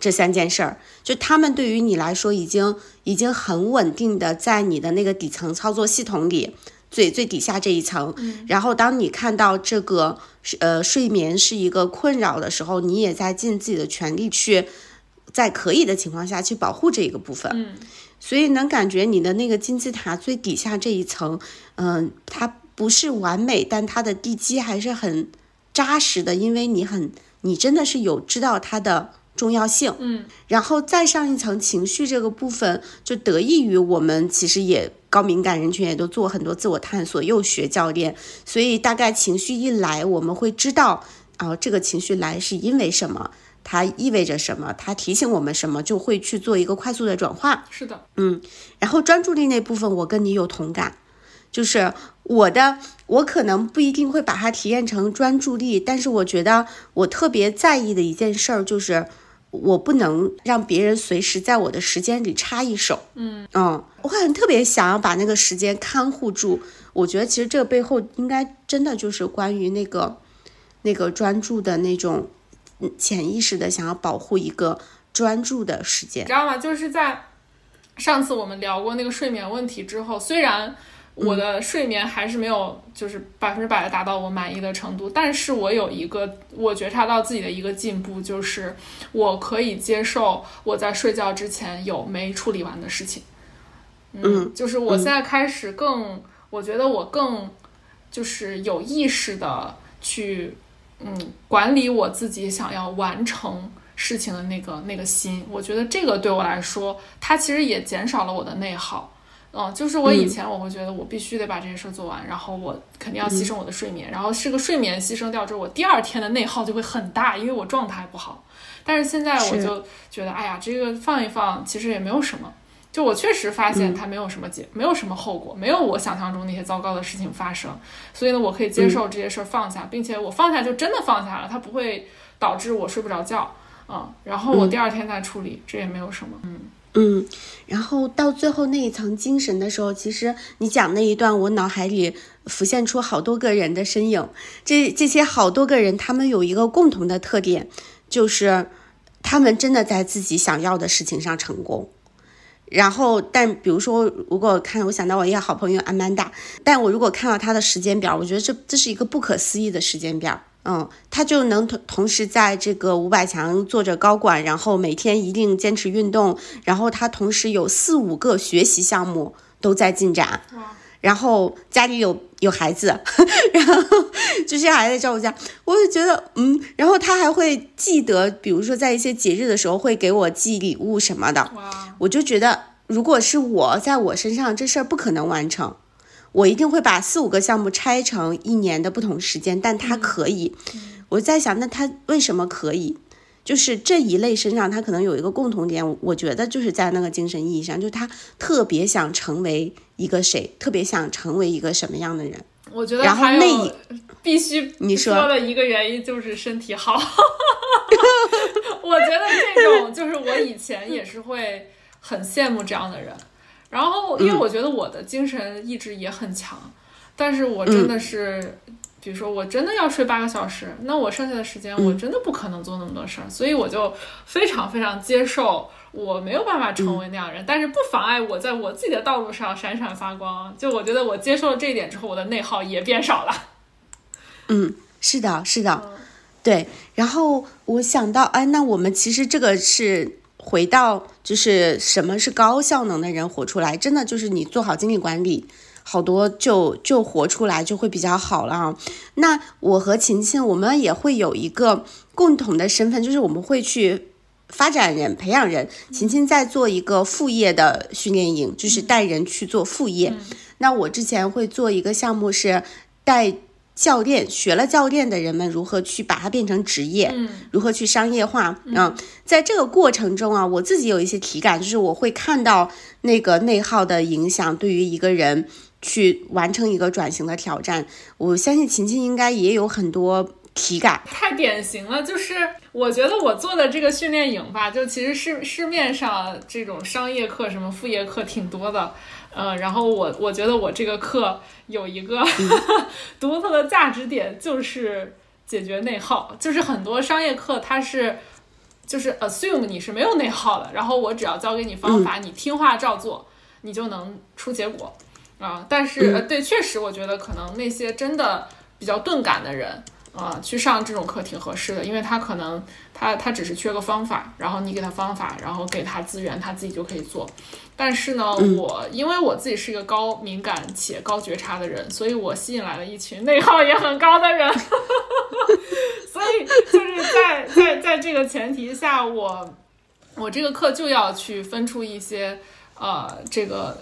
这三件事儿，就他们对于你来说已经已经很稳定的在你的那个底层操作系统里。最最底下这一层，然后当你看到这个呃睡眠是一个困扰的时候，你也在尽自己的全力去，在可以的情况下去保护这一个部分。嗯，所以能感觉你的那个金字塔最底下这一层，嗯，它不是完美，但它的地基还是很扎实的，因为你很，你真的是有知道它的。重要性，嗯，然后再上一层情绪这个部分，就得益于我们其实也高敏感人群也都做很多自我探索，又学教练，所以大概情绪一来，我们会知道啊，这个情绪来是因为什么，它意味着什么，它提醒我们什么，就会去做一个快速的转化。是的，嗯，然后专注力那部分，我跟你有同感，就是我的，我可能不一定会把它体验成专注力，但是我觉得我特别在意的一件事儿就是。我不能让别人随时在我的时间里插一手，嗯嗯，我会很特别想要把那个时间看护住。我觉得其实这个背后应该真的就是关于那个那个专注的那种潜意识的想要保护一个专注的时间，你知道吗？就是在上次我们聊过那个睡眠问题之后，虽然。我的睡眠还是没有，就是百分之百的达到我满意的程度。但是我有一个，我觉察到自己的一个进步，就是我可以接受我在睡觉之前有没处理完的事情。嗯，就是我现在开始更，我觉得我更就是有意识的去，嗯，管理我自己想要完成事情的那个那个心。我觉得这个对我来说，它其实也减少了我的内耗。嗯，就是我以前我会觉得我必须得把这些事儿做完，然后我肯定要牺牲我的睡眠，然后是个睡眠牺牲掉之后，我第二天的内耗就会很大，因为我状态不好。但是现在我就觉得，哎呀，这个放一放其实也没有什么。就我确实发现它没有什么结，没有什么后果，没有我想象中那些糟糕的事情发生。所以呢，我可以接受这些事儿放下，并且我放下就真的放下了，它不会导致我睡不着觉。嗯，然后我第二天再处理，这也没有什么。嗯。嗯，然后到最后那一层精神的时候，其实你讲那一段，我脑海里浮现出好多个人的身影。这这些好多个人，他们有一个共同的特点，就是他们真的在自己想要的事情上成功。然后，但比如说，如果看我想到我一个好朋友安曼达，但我如果看到他的时间表，我觉得这这是一个不可思议的时间表。嗯，他就能同同时在这个五百强做着高管，然后每天一定坚持运动，然后他同时有四五个学习项目都在进展，然后家里有有孩子，(laughs) 然后这些孩子照顾家，我就觉得嗯，然后他还会记得，比如说在一些节日的时候会给我寄礼物什么的，我就觉得如果是我在我身上这事儿不可能完成。我一定会把四五个项目拆成一年的不同时间，但他可以。我在想，那他为什么可以？就是这一类身上，他可能有一个共同点，我觉得就是在那个精神意义上，就是他特别想成为一个谁，特别想成为一个什么样的人。我觉得，然后那必须你说的一个原因就是身体好。(laughs) 我觉得这种就是我以前也是会很羡慕这样的人。然后，因为我觉得我的精神意志也很强，但是我真的是比如说我真的要睡八个小时，那我剩下的时间我真的不可能做那么多事儿，所以我就非常非常接受我没有办法成为那样人，但是不妨碍我在我自己的道路上闪闪发光。就我觉得我接受了这一点之后，我的内耗也变少了。嗯，是的，是的，对。然后我想到，哎，那我们其实这个是回到，就是什么是高效能的人活出来，真的就是你做好精力管理，好多就就活出来就会比较好了啊。那我和晴晴，我们也会有一个共同的身份，就是我们会去发展人、培养人。晴晴在做一个副业的训练营，就是带人去做副业。那我之前会做一个项目是带。教练学了教练的人们如何去把它变成职业，嗯，如何去商业化嗯？在这个过程中啊，我自己有一些体感，就是我会看到那个内耗的影响对于一个人去完成一个转型的挑战。我相信琴琴应该也有很多体感，太典型了。就是我觉得我做的这个训练营吧，就其实市市面上这种商业课、什么副业课挺多的。呃，然后我我觉得我这个课有一个 (laughs) 独特的价值点，就是解决内耗。就是很多商业课它是就是 assume 你是没有内耗的，然后我只要教给你方法，你听话照做，你就能出结果啊。但是呃，对，确实我觉得可能那些真的比较钝感的人。啊，去上这种课挺合适的，因为他可能他他只是缺个方法，然后你给他方法，然后给他资源，他自己就可以做。但是呢，我因为我自己是一个高敏感且高觉察的人，所以我吸引来了一群内耗也很高的人。(laughs) 所以就是在在在这个前提下，我我这个课就要去分出一些呃这个。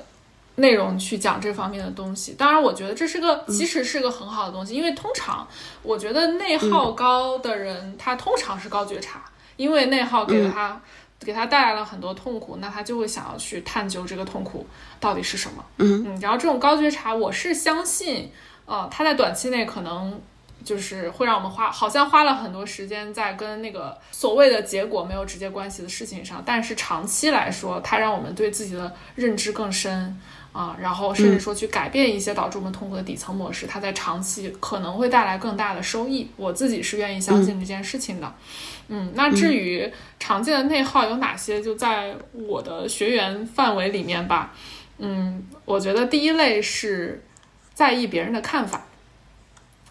内容去讲这方面的东西，当然，我觉得这是个其实是个很好的东西，因为通常我觉得内耗高的人，他通常是高觉察，因为内耗给了他给他带来了很多痛苦，那他就会想要去探究这个痛苦到底是什么。嗯嗯，然后这种高觉察，我是相信，呃，他在短期内可能就是会让我们花，好像花了很多时间在跟那个所谓的结果没有直接关系的事情上，但是长期来说，它让我们对自己的认知更深。啊，然后甚至说去改变一些导致我们痛苦的底层模式，它在长期可能会带来更大的收益。我自己是愿意相信这件事情的。嗯，那至于常见的内耗有哪些，就在我的学员范围里面吧。嗯，我觉得第一类是在意别人的看法。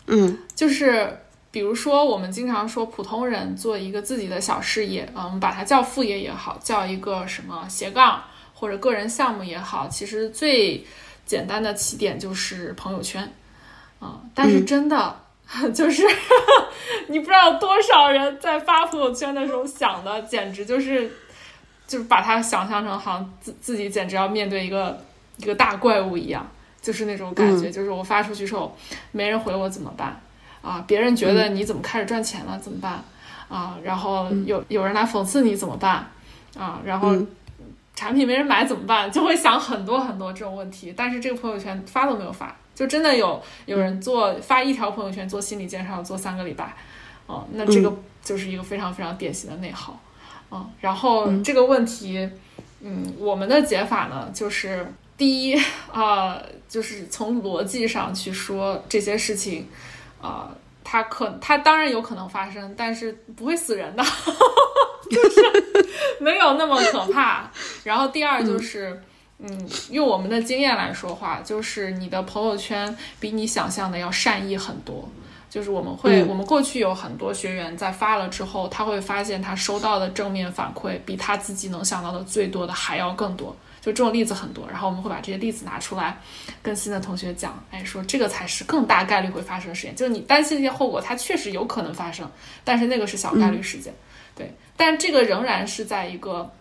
嗯，就是比如说我们经常说普通人做一个自己的小事业，嗯，把它叫副业也好，叫一个什么斜杠。或者个人项目也好，其实最简单的起点就是朋友圈，啊，但是真的 (laughs) 就是 (laughs) 你不知道多少人在发朋友圈的时候想的，简直就是就是把它想象成好像自自己简直要面对一个一个大怪物一样，就是那种感觉，就是我发出去之后没人回我怎么办啊？别人觉得你怎么开始赚钱了怎么办啊？然后有有人来讽刺你怎么办啊？然后。产品没人买怎么办？就会想很多很多这种问题，但是这个朋友圈发都没有发，就真的有有人做发一条朋友圈做心理介绍做三个礼拜，哦，那这个就是一个非常非常典型的内耗，嗯，然后这个问题，嗯，我们的解法呢，就是第一啊，就是从逻辑上去说这些事情，啊，它可它当然有可能发生，但是不会死人的。就是没有那么可怕。然后第二就是，嗯，用我们的经验来说话，就是你的朋友圈比你想象的要善意很多。就是我们会，我们过去有很多学员在发了之后，他会发现他收到的正面反馈比他自己能想到的最多的还要更多。就这种例子很多。然后我们会把这些例子拿出来跟新的同学讲，哎，说这个才是更大概率会发生的事件。就是你担心那些后果，它确实有可能发生，但是那个是小概率事件。对，但这个仍然是在一个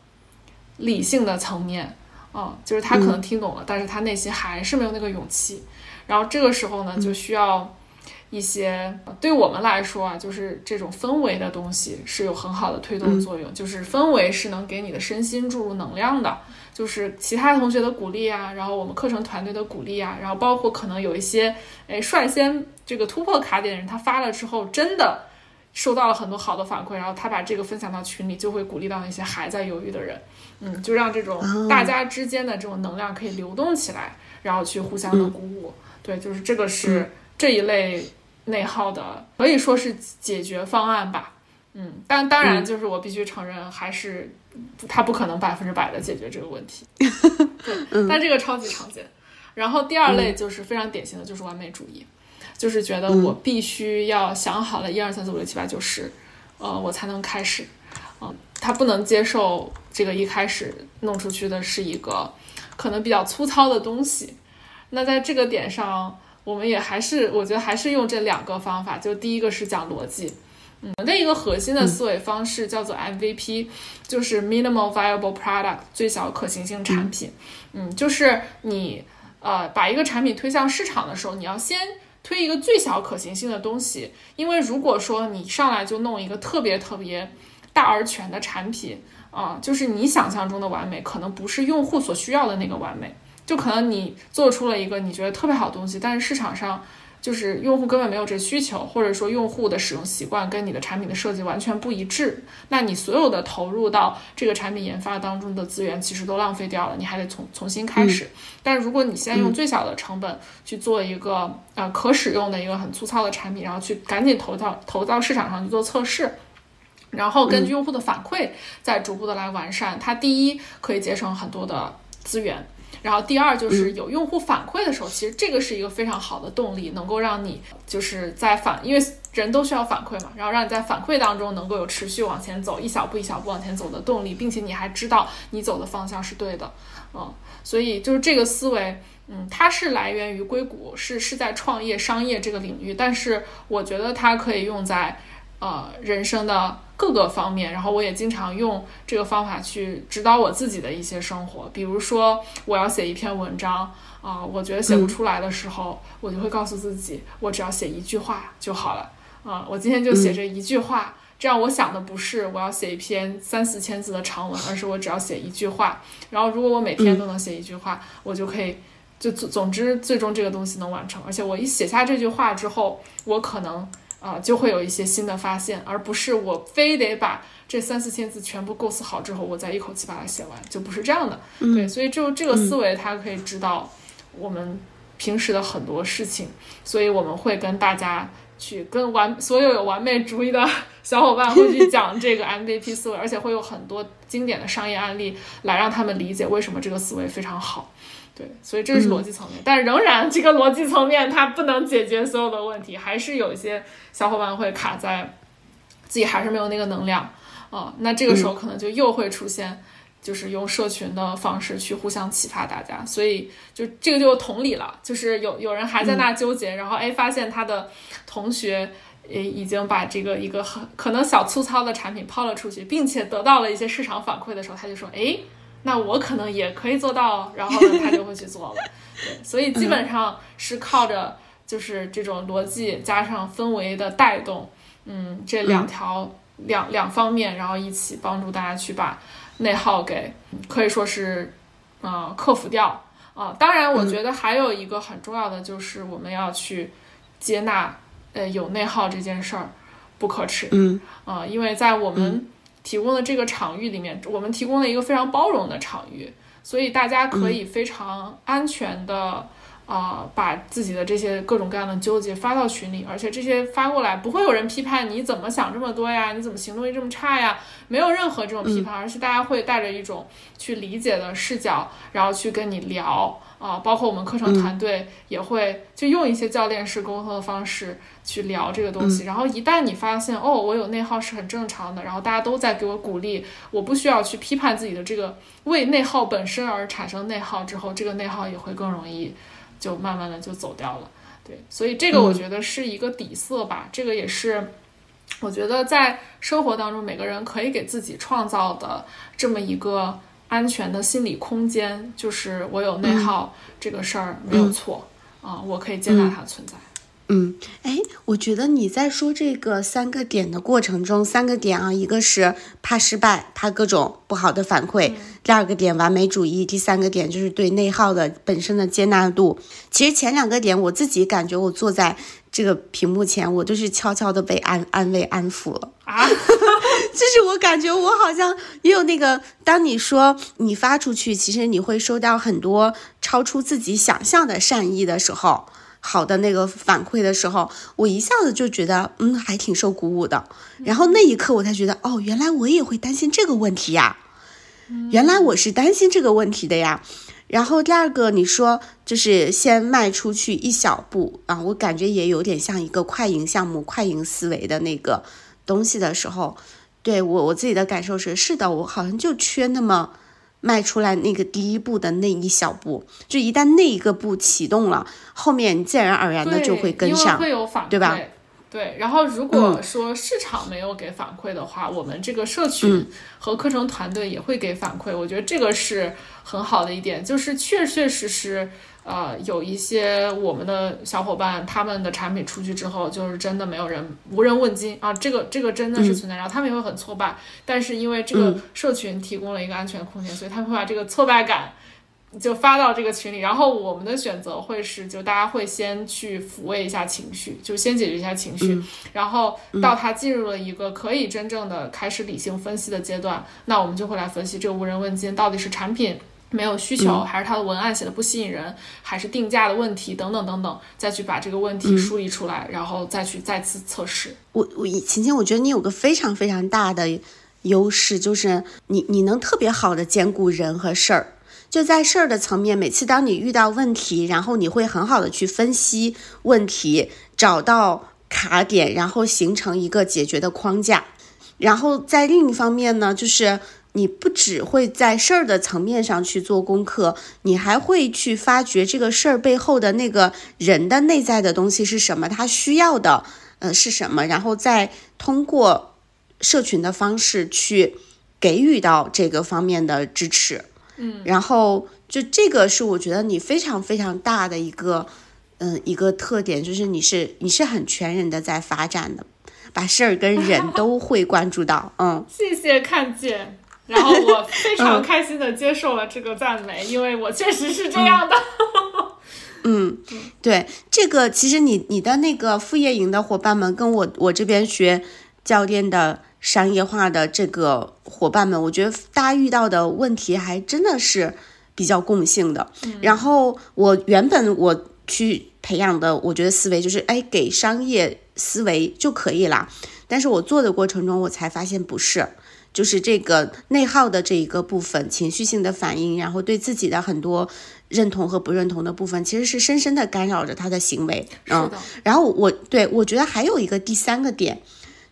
理性的层面，嗯，就是他可能听懂了，但是他内心还是没有那个勇气。然后这个时候呢，就需要一些对我们来说啊，就是这种氛围的东西是有很好的推动作用，就是氛围是能给你的身心注入能量的，就是其他同学的鼓励啊，然后我们课程团队的鼓励啊，然后包括可能有一些哎率先这个突破卡点的人，他发了之后真的。收到了很多好的反馈，然后他把这个分享到群里，就会鼓励到那些还在犹豫的人，嗯，就让这种大家之间的这种能量可以流动起来，然后去互相的鼓舞。对，就是这个是这一类内耗的，可以说是解决方案吧。嗯，但当然就是我必须承认，还是他不可能百分之百的解决这个问题。(laughs) 对，但这个超级常见。然后第二类就是非常典型的就是完美主义，就是觉得我必须要想好了一二三四五六七八九十，呃，我才能开始。嗯，他不能接受这个一开始弄出去的是一个可能比较粗糙的东西。那在这个点上，我们也还是我觉得还是用这两个方法，就第一个是讲逻辑。嗯，的一个核心的思维方式叫做 MVP，就是 Minimal Viable Product，最小可行性产品。嗯，就是你呃把一个产品推向市场的时候，你要先推一个最小可行性的东西，因为如果说你上来就弄一个特别特别大而全的产品啊，就是你想象中的完美，可能不是用户所需要的那个完美，就可能你做出了一个你觉得特别好的东西，但是市场上。就是用户根本没有这需求，或者说用户的使用习惯跟你的产品的设计完全不一致，那你所有的投入到这个产品研发当中的资源其实都浪费掉了，你还得从重新开始。但如果你现在用最小的成本去做一个呃可使用的一个很粗糙的产品，然后去赶紧投到投到市场上去做测试，然后根据用户的反馈再逐步的来完善，它第一可以节省很多的资源。然后第二就是有用户反馈的时候，其实这个是一个非常好的动力，能够让你就是在反，因为人都需要反馈嘛，然后让你在反馈当中能够有持续往前走，一小步一小步往前走的动力，并且你还知道你走的方向是对的，嗯，所以就是这个思维，嗯，它是来源于硅谷，是是在创业商业这个领域，但是我觉得它可以用在。呃，人生的各个方面，然后我也经常用这个方法去指导我自己的一些生活。比如说，我要写一篇文章啊，我觉得写不出来的时候，我就会告诉自己，我只要写一句话就好了啊。我今天就写这一句话，这样我想的不是我要写一篇三四千字的长文，而是我只要写一句话。然后，如果我每天都能写一句话，我就可以就总总之最终这个东西能完成。而且我一写下这句话之后，我可能。啊，就会有一些新的发现，而不是我非得把这三四千字全部构思好之后，我再一口气把它写完，就不是这样的。对，所以就这个思维，它可以指导我们平时的很多事情。所以我们会跟大家去跟完所有有完美主义的 (laughs) 小伙伴会去讲这个 MVP 思维，而且会有很多经典的商业案例来让他们理解为什么这个思维非常好。对，所以这是逻辑层面，但是仍然这个逻辑层面它不能解决所有的问题，还是有一些小伙伴会卡在自己还是没有那个能量。啊，那这个时候可能就又会出现，就是用社群的方式去互相启发大家，所以就这个就同理了，就是有有人还在那纠结，然后哎发现他的同学诶已经把这个一个很可能小粗糙的产品抛了出去，并且得到了一些市场反馈的时候，他就说哎。那我可能也可以做到，然后呢，他就会去做了。对，所以基本上是靠着就是这种逻辑加上氛围的带动，嗯，这两条两两方面，然后一起帮助大家去把内耗给可以说是啊克服掉啊。当然，我觉得还有一个很重要的就是我们要去接纳呃有内耗这件事儿不可耻，嗯啊，因为在我们。提供的这个场域里面，我们提供了一个非常包容的场域，所以大家可以非常安全的啊，把自己的这些各种各样的纠结发到群里，而且这些发过来不会有人批判你怎么想这么多呀，你怎么行动力这么差呀，没有任何这种批判，而是大家会带着一种去理解的视角，然后去跟你聊。啊，包括我们课程团队也会就用一些教练式沟通的方式去聊这个东西。然后一旦你发现哦，我有内耗是很正常的，然后大家都在给我鼓励，我不需要去批判自己的这个为内耗本身而产生内耗之后，这个内耗也会更容易就慢慢的就走掉了。对，所以这个我觉得是一个底色吧。这个也是我觉得在生活当中每个人可以给自己创造的这么一个。安全的心理空间，就是我有内耗这个事儿没有错啊，我可以接纳它存在。嗯，哎，我觉得你在说这个三个点的过程中，三个点啊，一个是怕失败，怕各种不好的反馈；第二个点完美主义；第三个点就是对内耗的本身的接纳度。其实前两个点，我自己感觉我坐在这个屏幕前，我就是悄悄的被安安慰安抚了啊。(laughs) 就是我感觉我好像也有那个，当你说你发出去，其实你会收到很多超出自己想象的善意的时候。好的那个反馈的时候，我一下子就觉得，嗯，还挺受鼓舞的。然后那一刻我才觉得，哦，原来我也会担心这个问题呀，原来我是担心这个问题的呀。然后第二个，你说就是先迈出去一小步啊，我感觉也有点像一个快银项目、快银思维的那个东西的时候，对我我自己的感受是，是的，我好像就缺那么迈出来那个第一步的那一小步，就一旦那一个步启动了，后面自然而然的就会跟上，会有反馈，对吧？对，然后如果说市场没有给反馈的话，我们这个社群和课程团队也会给反馈。我觉得这个是很好的一点，就是确确实实，呃，有一些我们的小伙伴，他们的产品出去之后，就是真的没有人无人问津啊，这个这个真的是存在，然后他们也会很挫败，但是因为这个社群提供了一个安全空间，所以他们会把这个挫败感。就发到这个群里，然后我们的选择会是，就大家会先去抚慰一下情绪，就先解决一下情绪，然后到他进入了一个可以真正的开始理性分析的阶段，那我们就会来分析这个无人问津到底是产品没有需求，还是他的文案写的不吸引人，还是定价的问题等等等等，再去把这个问题梳理出来，然后再去再次测试。我我晴晴，我觉得你有个非常非常大的优势，就是你你能特别好的兼顾人和事儿。就在事儿的层面，每次当你遇到问题，然后你会很好的去分析问题，找到卡点，然后形成一个解决的框架。然后在另一方面呢，就是你不只会在事儿的层面上去做功课，你还会去发掘这个事儿背后的那个人的内在的东西是什么，他需要的呃是什么，然后再通过社群的方式去给予到这个方面的支持。嗯，然后就这个是我觉得你非常非常大的一个，嗯，一个特点，就是你是你是很全人的在发展的，把事儿跟人都会关注到，嗯，谢谢看见，然后我非常开心的接受了这个赞美，因为我确实是这样的，嗯，对，这个其实你你的那个副业营的伙伴们跟我我这边学教练的。商业化的这个伙伴们，我觉得大家遇到的问题还真的是比较共性的。然后我原本我去培养的，我觉得思维就是，哎，给商业思维就可以啦。但是我做的过程中，我才发现不是，就是这个内耗的这一个部分，情绪性的反应，然后对自己的很多认同和不认同的部分，其实是深深的干扰着他的行为。嗯，然后我对我觉得还有一个第三个点。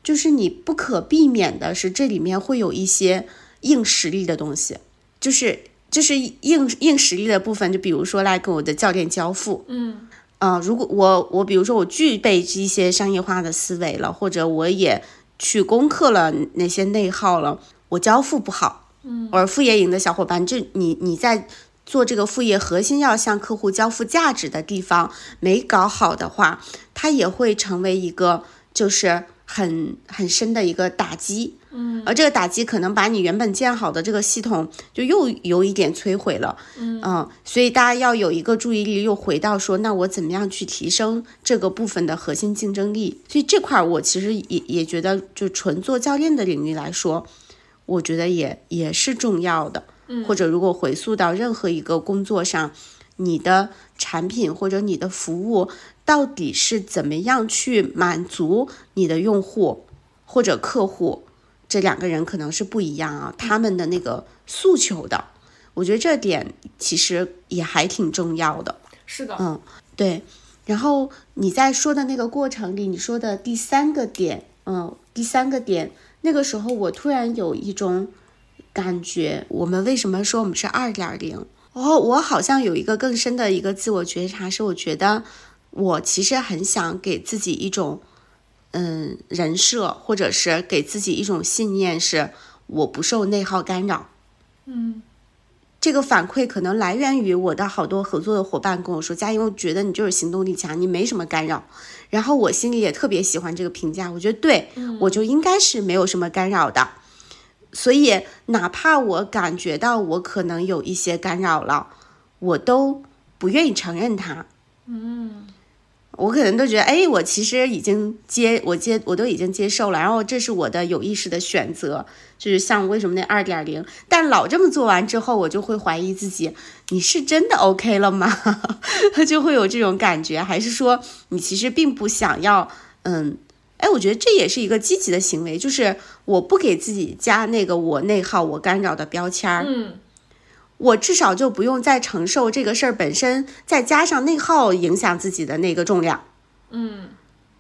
就是你不可避免的是，这里面会有一些硬实力的东西，就是就是硬硬实力的部分，就比如说来跟我的教练交付，嗯，啊，如果我我比如说我具备一些商业化的思维了，或者我也去攻克了那些内耗了，我交付不好，嗯，而副业营的小伙伴，这你你在做这个副业核心要向客户交付价值的地方没搞好的话，它也会成为一个就是。很很深的一个打击，嗯，而这个打击可能把你原本建好的这个系统就又有一点摧毁了，嗯所以大家要有一个注意力，又回到说，那我怎么样去提升这个部分的核心竞争力？所以这块我其实也也觉得，就纯做教练的领域来说，我觉得也也是重要的，嗯，或者如果回溯到任何一个工作上，你的产品或者你的服务。到底是怎么样去满足你的用户或者客户？这两个人可能是不一样啊，他们的那个诉求的，我觉得这点其实也还挺重要的。是的，嗯，对。然后你在说的那个过程里，你说的第三个点，嗯，第三个点，那个时候我突然有一种感觉，我们为什么说我们是二点零？哦，我好像有一个更深的一个自我觉察，是我觉得。我其实很想给自己一种，嗯，人设，或者是给自己一种信念，是我不受内耗干扰。嗯，这个反馈可能来源于我的好多合作的伙伴跟我说：“佳音，我觉得你就是行动力强，你没什么干扰。”然后我心里也特别喜欢这个评价，我觉得对，我就应该是没有什么干扰的。所以哪怕我感觉到我可能有一些干扰了，我都不愿意承认它。嗯。我可能都觉得，哎，我其实已经接我接我都已经接受了，然后这是我的有意识的选择，就是像为什么那二点零，但老这么做完之后，我就会怀疑自己，你是真的 OK 了吗？(laughs) 就会有这种感觉，还是说你其实并不想要，嗯，哎，我觉得这也是一个积极的行为，就是我不给自己加那个我内耗、我干扰的标签儿，嗯。我至少就不用再承受这个事儿本身，再加上内耗影响自己的那个重量。嗯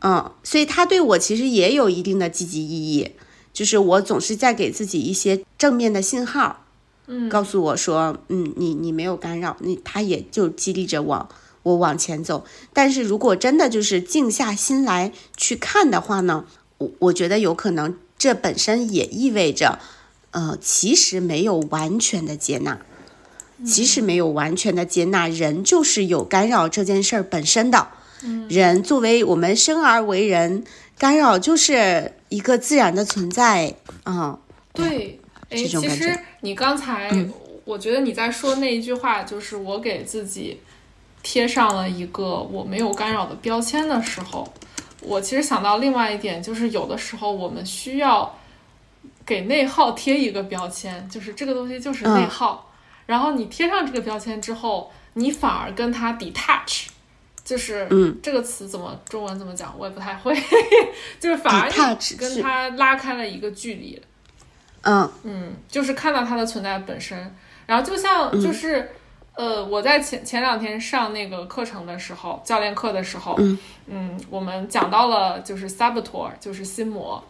嗯，所以它对我其实也有一定的积极意义，就是我总是在给自己一些正面的信号，嗯，告诉我说，嗯，你你没有干扰，你它也就激励着我我往前走。但是如果真的就是静下心来去看的话呢，我我觉得有可能这本身也意味着，呃，其实没有完全的接纳。其实没有完全的接纳，人就是有干扰这件事儿本身的。人作为我们生而为人，干扰就是一个自然的存在。嗯，对，哎，其实你刚才，我觉得你在说那一句话，就是我给自己贴上了一个我没有干扰的标签的时候，我其实想到另外一点，就是有的时候我们需要给内耗贴一个标签，就是这个东西就是内耗。然后你贴上这个标签之后，你反而跟他 detach，就是这个词怎么中文怎么讲，我也不太会，(laughs) 就是反而跟他拉开了一个距离。嗯嗯，就是看到他的存在本身。然后就像就是呃，我在前前两天上那个课程的时候，教练课的时候，嗯，我们讲到了就是 saboteur，就是心魔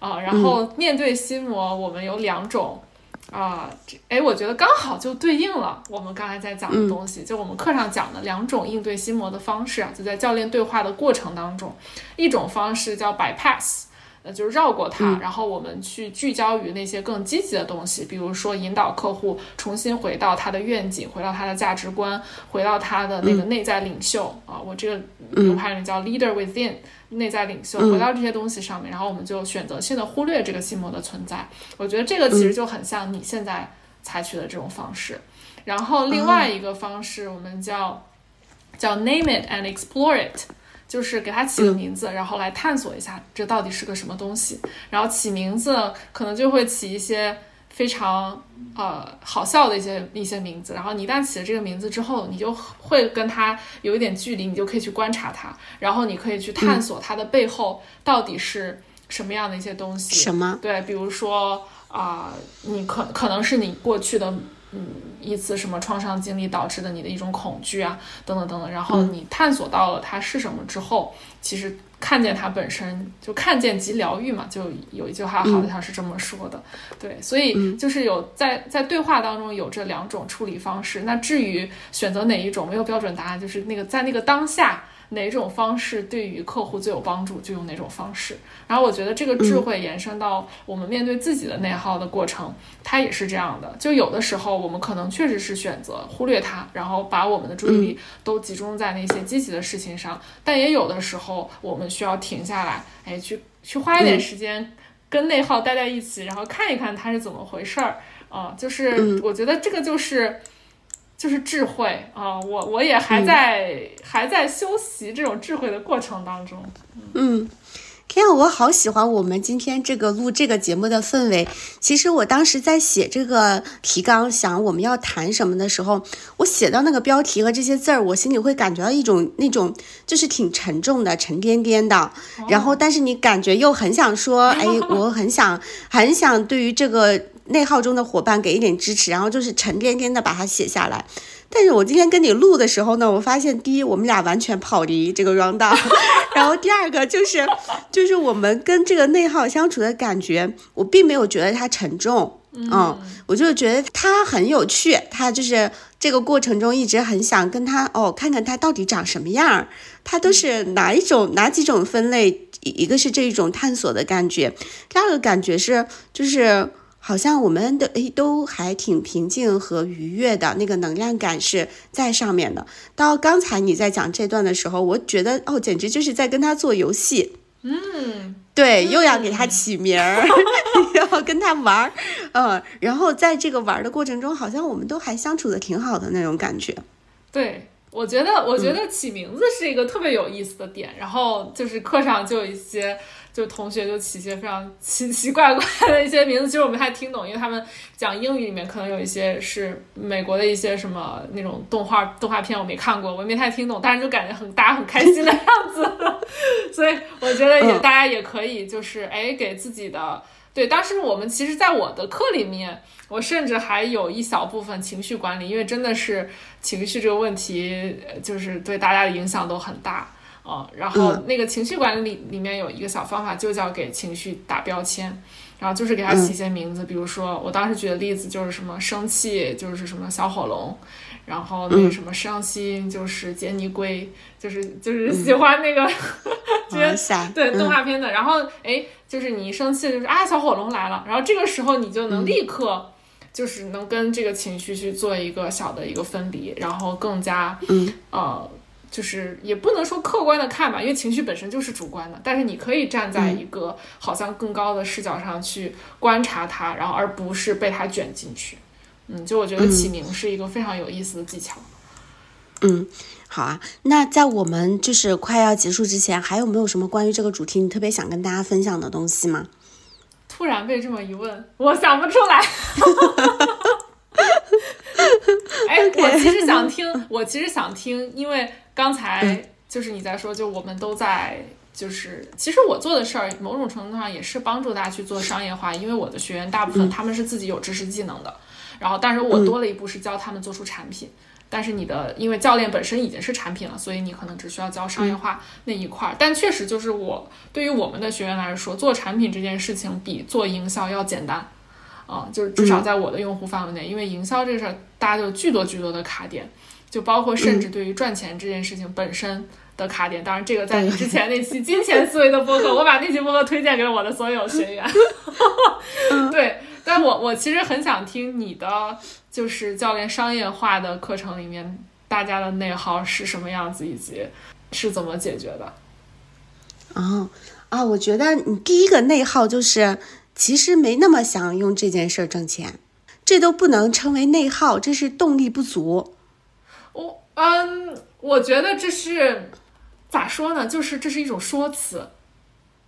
啊。然后面对心魔，我们有两种。啊，这哎，我觉得刚好就对应了我们刚才在讲的东西，就我们课上讲的两种应对心魔的方式啊，就在教练对话的过程当中，一种方式叫 bypass，呃，就是绕过它，然后我们去聚焦于那些更积极的东西，比如说引导客户重新回到他的愿景，回到他的价值观，回到他的那个内在领袖啊，我这个流派里叫 leader within。内在领袖回到这些东西上面，然后我们就选择性的忽略这个心魔的存在。我觉得这个其实就很像你现在采取的这种方式。然后另外一个方式，我们叫叫 name it and explore it，就是给它起个名字，然后来探索一下这到底是个什么东西。然后起名字可能就会起一些。非常呃好笑的一些一些名字，然后你一旦起了这个名字之后，你就会跟他有一点距离，你就可以去观察他，然后你可以去探索他的背后到底是什么样的一些东西。什么？对，比如说啊，你可可能是你过去的嗯一次什么创伤经历导致的你的一种恐惧啊，等等等等，然后你探索到了它是什么之后，其实。看见它本身就看见即疗愈嘛，就有一句话好像是这么说的，对，所以就是有在在对话当中有这两种处理方式。那至于选择哪一种，没有标准答案，就是那个在那个当下。哪种方式对于客户最有帮助，就用哪种方式。然后我觉得这个智慧延伸到我们面对自己的内耗的过程，它也是这样的。就有的时候我们可能确实是选择忽略它，然后把我们的注意力都集中在那些积极的事情上。但也有的时候我们需要停下来，哎，去去花一点时间跟内耗待在一起，然后看一看它是怎么回事儿啊。就是我觉得这个就是。就是智慧啊，我我也还在还在修习这种智慧的过程当中。嗯，天啊，我好喜欢我们今天这个录这个节目的氛围。其实我当时在写这个提纲，想我们要谈什么的时候，我写到那个标题和这些字儿，我心里会感觉到一种那种就是挺沉重的、沉甸甸的。然后，但是你感觉又很想说，(laughs) 哎，我很想很想对于这个。内耗中的伙伴给一点支持，然后就是沉甸甸的把它写下来。但是我今天跟你录的时候呢，我发现第一，我们俩完全跑离这个 round，(laughs) 然后第二个就是，就是我们跟这个内耗相处的感觉，我并没有觉得它沉重，嗯，我就觉得它很有趣，它就是这个过程中一直很想跟他哦，看看他到底长什么样，他都是哪一种哪几种分类，一个是这一种探索的感觉，第二个感觉是就是。好像我们的诶都还挺平静和愉悦的，那个能量感是在上面的。到刚才你在讲这段的时候，我觉得哦，简直就是在跟他做游戏。嗯，对，又要给他起名儿，(laughs) 要跟他玩儿，嗯，然后在这个玩的过程中，好像我们都还相处的挺好的那种感觉。对。我觉得，我觉得起名字是一个特别有意思的点。然后就是课上就有一些，就同学就起一些非常奇奇怪怪的一些名字，其实我没太听懂，因为他们讲英语里面可能有一些是美国的一些什么那种动画动画片，我没看过，我也没太听懂，但是就感觉很大家很开心的样子。(laughs) 所以我觉得也大家也可以就是哎给自己的。对，当时我们其实，在我的课里面，我甚至还有一小部分情绪管理，因为真的是情绪这个问题，就是对大家的影响都很大啊。然后那个情绪管理里面有一个小方法，就叫给情绪打标签，然后就是给它起一些名字，比如说我当时举的例子就是什么生气就是什么小火龙，然后那个什么伤心就是杰尼龟，就是就是喜欢那个。(laughs) 对动画片的，然后哎，就是你一生气，就是啊，小火龙来了，然后这个时候你就能立刻，就是能跟这个情绪去做一个小的一个分离，然后更加，嗯，呃，就是也不能说客观的看吧，因为情绪本身就是主观的，但是你可以站在一个好像更高的视角上去观察它，然后而不是被它卷进去，嗯，就我觉得起名是一个非常有意思的技巧，嗯。好啊，那在我们就是快要结束之前，还有没有什么关于这个主题你特别想跟大家分享的东西吗？突然被这么一问，我想不出来。(laughs) 哎，我其实想听，我其实想听，因为刚才就是你在说，就我们都在，就是其实我做的事儿，某种程度上也是帮助大家去做商业化，因为我的学员大部分他们是自己有知识技能的，然后但是我多了一步是教他们做出产品。但是你的，因为教练本身已经是产品了，所以你可能只需要教商业化那一块儿。但确实就是我对于我们的学员来说，做产品这件事情比做营销要简单，啊，就是至少在我的用户范围内，因为营销这事儿大家就巨多巨多的卡点，就包括甚至对于赚钱这件事情本身的卡点。当然，这个在你之前那期金钱思维的播客，我把那期播客推荐给了我的所有学员。(laughs) 对，但我我其实很想听你的。就是教练商业化的课程里面，大家的内耗是什么样子，以及是怎么解决的？哦啊，我觉得你第一个内耗就是，其实没那么想用这件事儿挣钱，这都不能称为内耗，这是动力不足。我嗯，我觉得这是咋说呢？就是这是一种说辞。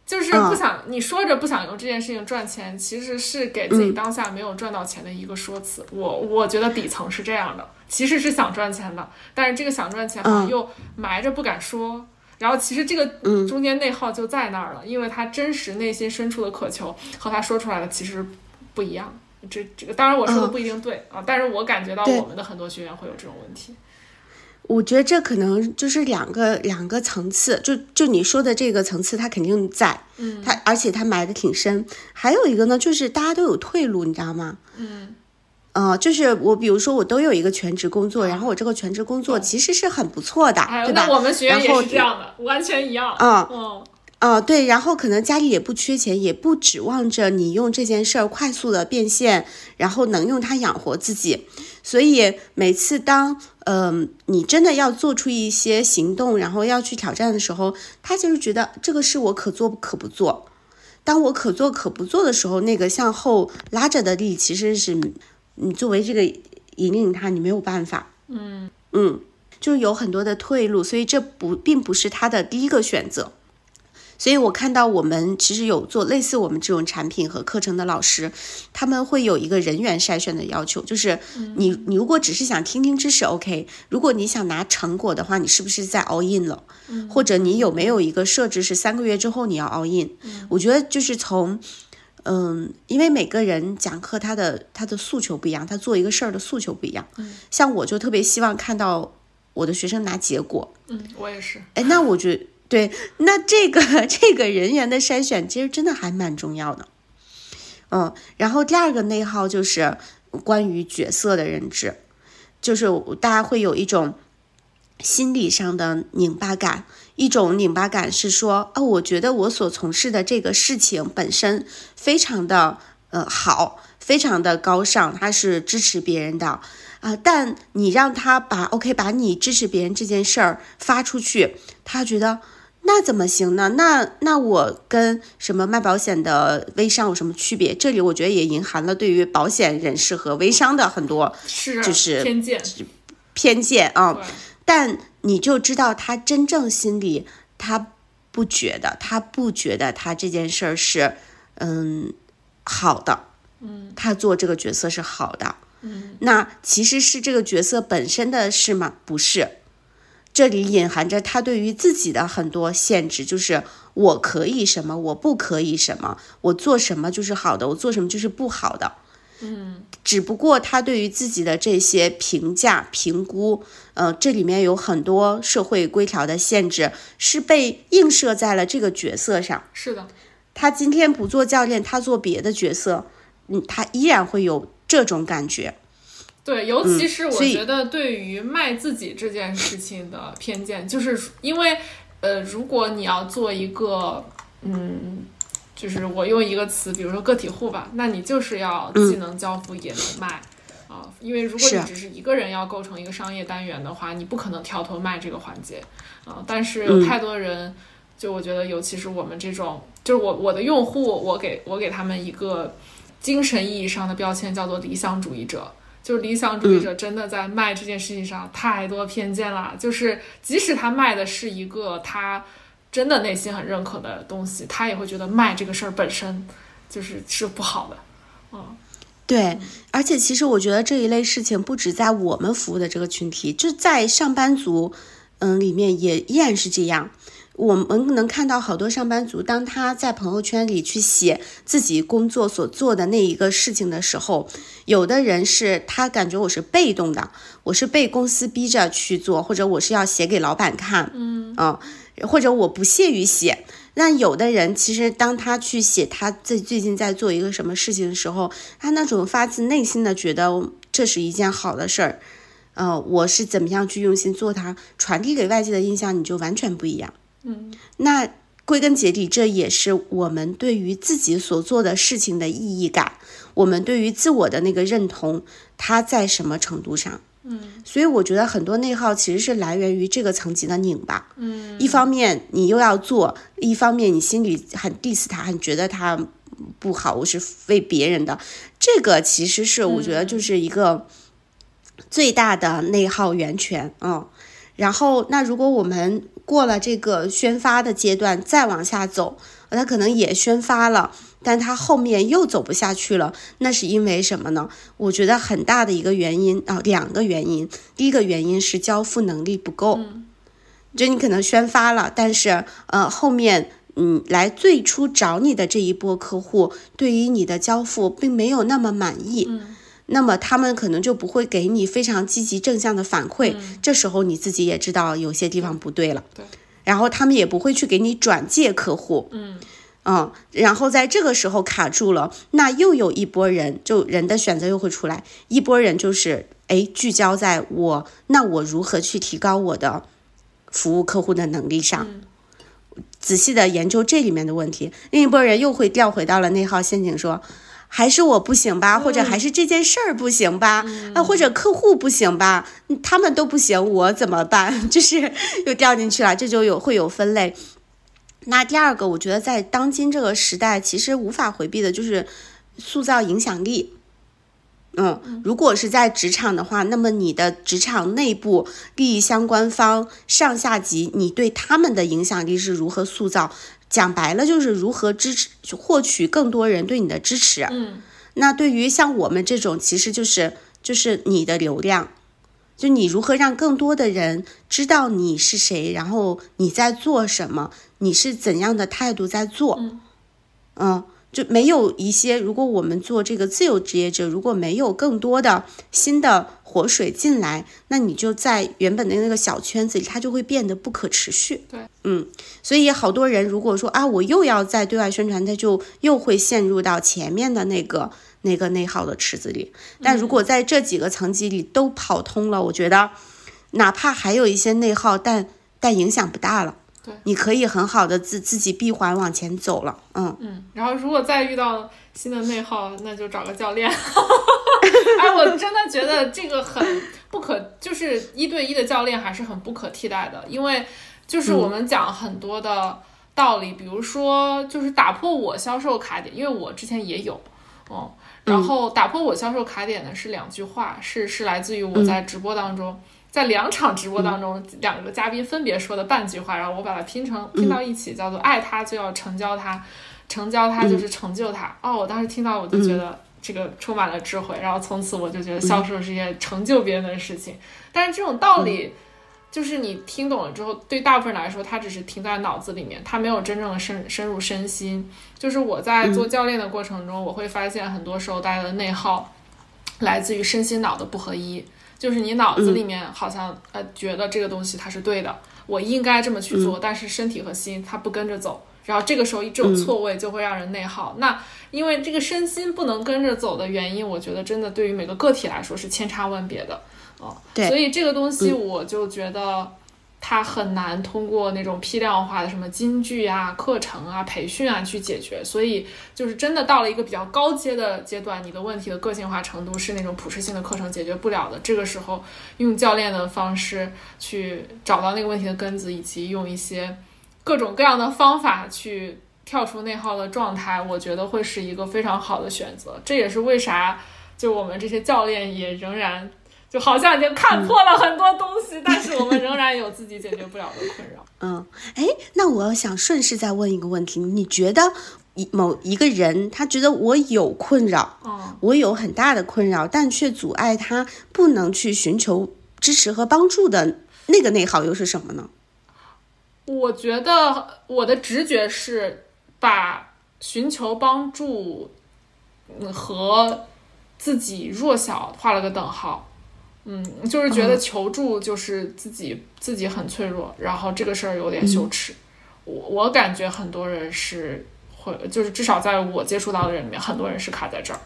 就是不想你说着不想用这件事情赚钱，其实是给自己当下没有赚到钱的一个说辞。我我觉得底层是这样的，其实是想赚钱的，但是这个想赚钱好像又埋着不敢说。然后其实这个中间内耗就在那儿了，因为他真实内心深处的渴求和他说出来的其实不一样。这这个当然我说的不一定对啊，但是我感觉到我们的很多学员会有这种问题。我觉得这可能就是两个两个层次，就就你说的这个层次，它肯定在，嗯，它而且它埋的挺深。还有一个呢，就是大家都有退路，你知道吗？嗯，呃，就是我比如说我都有一个全职工作，然后我这个全职工作其实是很不错的，对吧？我们学员也是这样的，完全一样。嗯嗯。啊，对，然后可能家里也不缺钱，也不指望着你用这件事儿快速的变现，然后能用它养活自己。所以每次当嗯你真的要做出一些行动，然后要去挑战的时候，他就是觉得这个是我可做可不做。当我可做可不做的时候，那个向后拉着的力其实是你作为这个引领他，你没有办法。嗯嗯，就有很多的退路，所以这不并不是他的第一个选择。所以我看到我们其实有做类似我们这种产品和课程的老师，他们会有一个人员筛选的要求，就是你你如果只是想听听知识，OK；如果你想拿成果的话，你是不是在 all in 了？或者你有没有一个设置是三个月之后你要 all in？我觉得就是从，嗯，因为每个人讲课他的他的诉求不一样，他做一个事儿的诉求不一样。像我就特别希望看到我的学生拿结果。嗯，我也是。哎，那我觉得。对，那这个 (laughs) 这个人员的筛选其实真的还蛮重要的，嗯，然后第二个内耗就是关于角色的认知，就是大家会有一种心理上的拧巴感，一种拧巴感是说，哦，我觉得我所从事的这个事情本身非常的呃好，非常的高尚，它是支持别人的啊，但你让他把 OK 把你支持别人这件事儿发出去，他觉得。那怎么行呢？那那我跟什么卖保险的微商有什么区别？这里我觉得也隐含了对于保险人士和微商的很多是就是偏见偏见啊。但你就知道他真正心里他不觉得，他不觉得他这件事儿是嗯好的，嗯他做这个角色是好的。嗯那其实是这个角色本身的事吗？不是，这里隐含着他对于自己的很多限制，就是我可以什么，我不可以什么，我做什么就是好的，我做什么就是不好的。嗯只不过他对于自己的这些评价、评估，呃，这里面有很多社会规条的限制，是被映射在了这个角色上。是的，他今天不做教练，他做别的角色，嗯，他依然会有这种感觉。对，尤其是我觉得对于卖自己这件事情的偏见，就是因为呃，如果你要做一个嗯。就是我用一个词，比如说个体户吧，那你就是要既能交付也能卖，啊，因为如果你只是一个人要构成一个商业单元的话，你不可能跳脱卖这个环节，啊，但是有太多人，就我觉得，尤其是我们这种，就是我我的用户，我给我给他们一个精神意义上的标签，叫做理想主义者。就理想主义者真的在卖这件事情上太多偏见了，就是即使他卖的是一个他真的内心很认可的东西，他也会觉得卖这个事儿本身就是是不好的。嗯，对，而且其实我觉得这一类事情不止在我们服务的这个群体，就在上班族，嗯，里面也依然是这样。我们能看到好多上班族，当他在朋友圈里去写自己工作所做的那一个事情的时候，有的人是他感觉我是被动的，我是被公司逼着去做，或者我是要写给老板看，嗯啊、或者我不屑于写。那有的人其实当他去写他最最近在做一个什么事情的时候，他那种发自内心的觉得这是一件好的事儿，呃，我是怎么样去用心做它，传递给外界的印象你就完全不一样。嗯那归根结底，这也是我们对于自己所做的事情的意义感，我们对于自我的那个认同，它在什么程度上？嗯所以我觉得很多内耗其实是来源于这个层级的拧巴。嗯一方面你又要做，一方面你心里很 diss 他，很觉得他不好，我是为别人的。这个其实是我觉得就是一个最大的内耗源泉，嗯。然后，那如果我们过了这个宣发的阶段，再往下走，他可能也宣发了，但他后面又走不下去了，那是因为什么呢？我觉得很大的一个原因啊，两个原因。第一个原因是交付能力不够，就你可能宣发了，但是呃后面。嗯，来最初找你的这一波客户，对于你的交付并没有那么满意，嗯那么他们可能就不会给你非常积极正向的反馈。这时候你自己也知道有些地方不对了，对，然后他们也不会去给你转介客户，嗯。嗯，然后在这个时候卡住了，那又有一波人，就人的选择又会出来，一波人就是哎聚焦在我，那我如何去提高我的服务客户的能力上，仔细的研究这里面的问题，另一波人又会调回到了内耗陷阱，说。还是我不行吧，或者还是这件事儿不行吧，啊，或者客户不行吧，嗯他们都不行，我怎么办？(laughs) 就是又掉进去了，这就有会有分类。那第二个，我觉得在当今这个时代，其实无法回避的就是塑造影响力。嗯，如果是在职场的话，那么你的职场内部利益相关方上下级，你对他们的影响力是如何塑造？讲白了，就是如何支持获取更多人对你的支持。嗯那对于像我们这种，其实就是就是你的流量，就你如何让更多的人知道你是谁，然后你在做什么，你是怎样的态度在做，嗯嗯，就没有一些，如果我们做这个自由职业者，如果没有更多的新的活水进来，那你就在原本的那个小圈子里，它就会变得不可持续。对，嗯，所以好多人如果说啊，我又要在对外宣传，他就又会陷入到前面的那个那个内耗的池子里。但如果在这几个层级里都跑通了，我觉得哪怕还有一些内耗，但但影响不大了。对，你可以很好的自自己闭环往前走了。嗯，嗯，然后如果再遇到新的内耗，那就找个教练。(laughs) 哎，我真的觉得这个很不可，就是一对一的教练还是很不可替代的，因为就是我们讲很多的道理，比如说就是打破我销售卡点，因为我之前也有，哦、然后打破我销售卡点的是两句话，是是来自于我在直播当中。在两场直播当中，两个嘉宾分别说的半句话，然后我把它拼成拼到一起，叫做“爱他就要成交他，成交他就是成就他”。哦，我当时听到我就觉得这个充满了智慧，然后从此我就觉得销售是一件成就别人的事情。但是这种道理，就是你听懂了之后，对大部分人来说，他只是停在脑子里面，他没有真正的深深入身心。就是我在做教练的过程中，我会发现很多时候大家的内耗来自于身心脑的不合一。就是你脑子里面好像呃觉得这个东西它是对的，我应该这么去做，但是身体和心它不跟着走，然后这个时候这种错位就会让人内耗。那因为这个身心不能跟着走的原因，我觉得真的对于每个个体来说是千差万别的，哦，对，所以这个东西我就觉得。它很难通过那种批量化的什么金句啊、课程啊、培训啊去解决，所以就是真的到了一个比较高阶的阶段，你的问题的个性化程度是那种普适性的课程解决不了的。这个时候，用教练的方式去找到那个问题的根子，以及用一些各种各样的方法去跳出内耗的状态，我觉得会是一个非常好的选择。这也是为啥就我们这些教练也仍然。就好像已经看破了很多东西，但是我们仍然有自己解决不了的困扰。(laughs) 嗯，哎，那我想顺势再问一个问题：你觉得一某一个人，他觉得我有困扰，嗯，我有很大的困扰，但却阻碍他不能去寻求支持和帮助的那个内耗又是什么呢？我觉得我的直觉是把寻求帮助和自己弱小画了个等号。嗯，就是觉得求助就是自己自己很脆弱，然后这个事儿有点羞耻。我我感觉很多人是会，就是至少在我接触到的人里面，很多人是卡在这儿。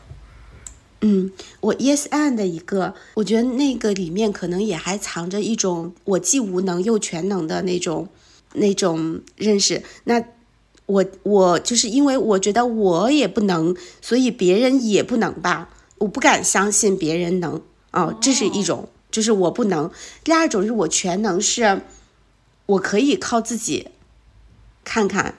嗯，我 Yes and 的一个，我觉得那个里面可能也还藏着一种我既无能又全能的那种那种认识。那我我就是因为我觉得我也不能，所以别人也不能吧？我不敢相信别人能。哦，这是一种，就是我不能；第二种是我全能，是我可以靠自己看看，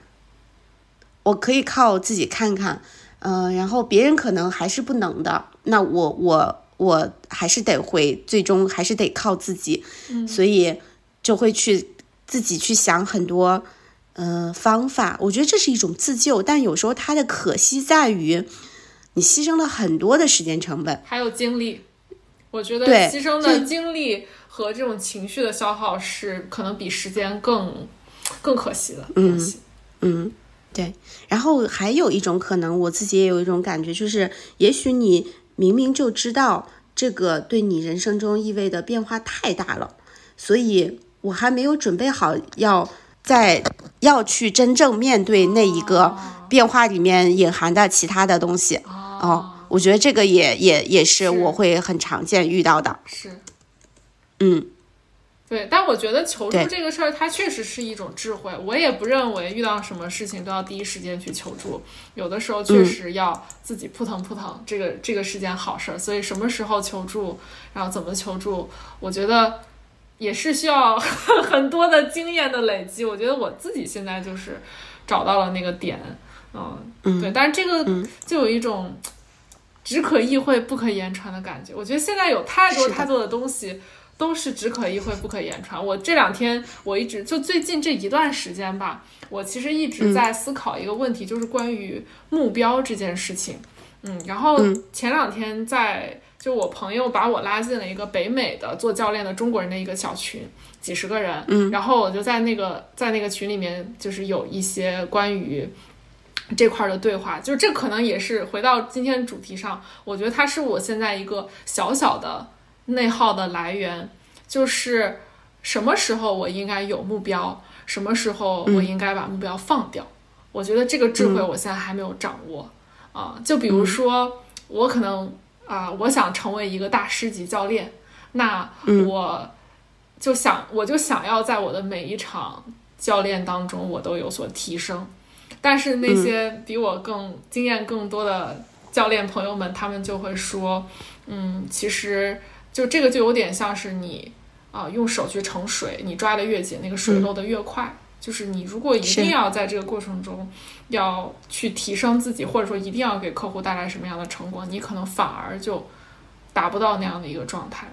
我可以靠自己看看，嗯，然后别人可能还是不能的，那我我我还是得会，最终还是得靠自己，所以就会去自己去想很多呃方法。我觉得这是一种自救，但有时候它的可惜在于，你牺牲了很多的时间成本，还有精力。我觉得牺牲的精力和这种情绪的消耗是可能比时间更更可惜的东西。嗯，对。然后还有一种可能，我自己也有一种感觉，就是也许你明明就知道这个对你人生中意味的变化太大了，所以我还没有准备好要在要去真正面对那一个变化里面隐含的其他的东西。哦。我觉得这个也也也是我会很常见遇到的，是，嗯，对，但我觉得求助这个事儿，它确实是一种智慧。我也不认为遇到什么事情都要第一时间去求助，有的时候确实要自己扑腾扑腾，这个这个是件好事儿。所以什么时候求助，然后怎么求助，我觉得也是需要 (laughs) 很多的经验的累积。我觉得我自己现在就是找到了那个点，嗯，对，但是这个就有一种。只可意会不可言传的感觉，我觉得现在有太多太多的东西都是只可意会不可言传。我这两天我一直就最近这一段时间吧，我其实一直在思考一个问题，就是关于目标这件事情。嗯，然后前两天在就我朋友把我拉进了一个北美的做教练的中国人的一个小群，几十个人。嗯，然后我就在那个在那个群里面，就是有一些关于。这块的对话，就是这可能也是回到今天主题上，我觉得它是我现在一个小小的内耗的来源，就是什么时候我应该有目标，什么时候我应该把目标放掉。我觉得这个智慧我现在还没有掌握啊。就比如说，我可能啊，我想成为一个大师级教练，那我就想，我就想要在我的每一场教练当中，我都有所提升。但是那些比我更经验更多的教练朋友们，他们就会说，嗯，其实就这个就有点像是你啊，用手去盛水，你抓的越紧，那个水漏的越快。就是你如果一定要在这个过程中要去提升自己，或者说一定要给客户带来什么样的成果，你可能反而就达不到那样的一个状态。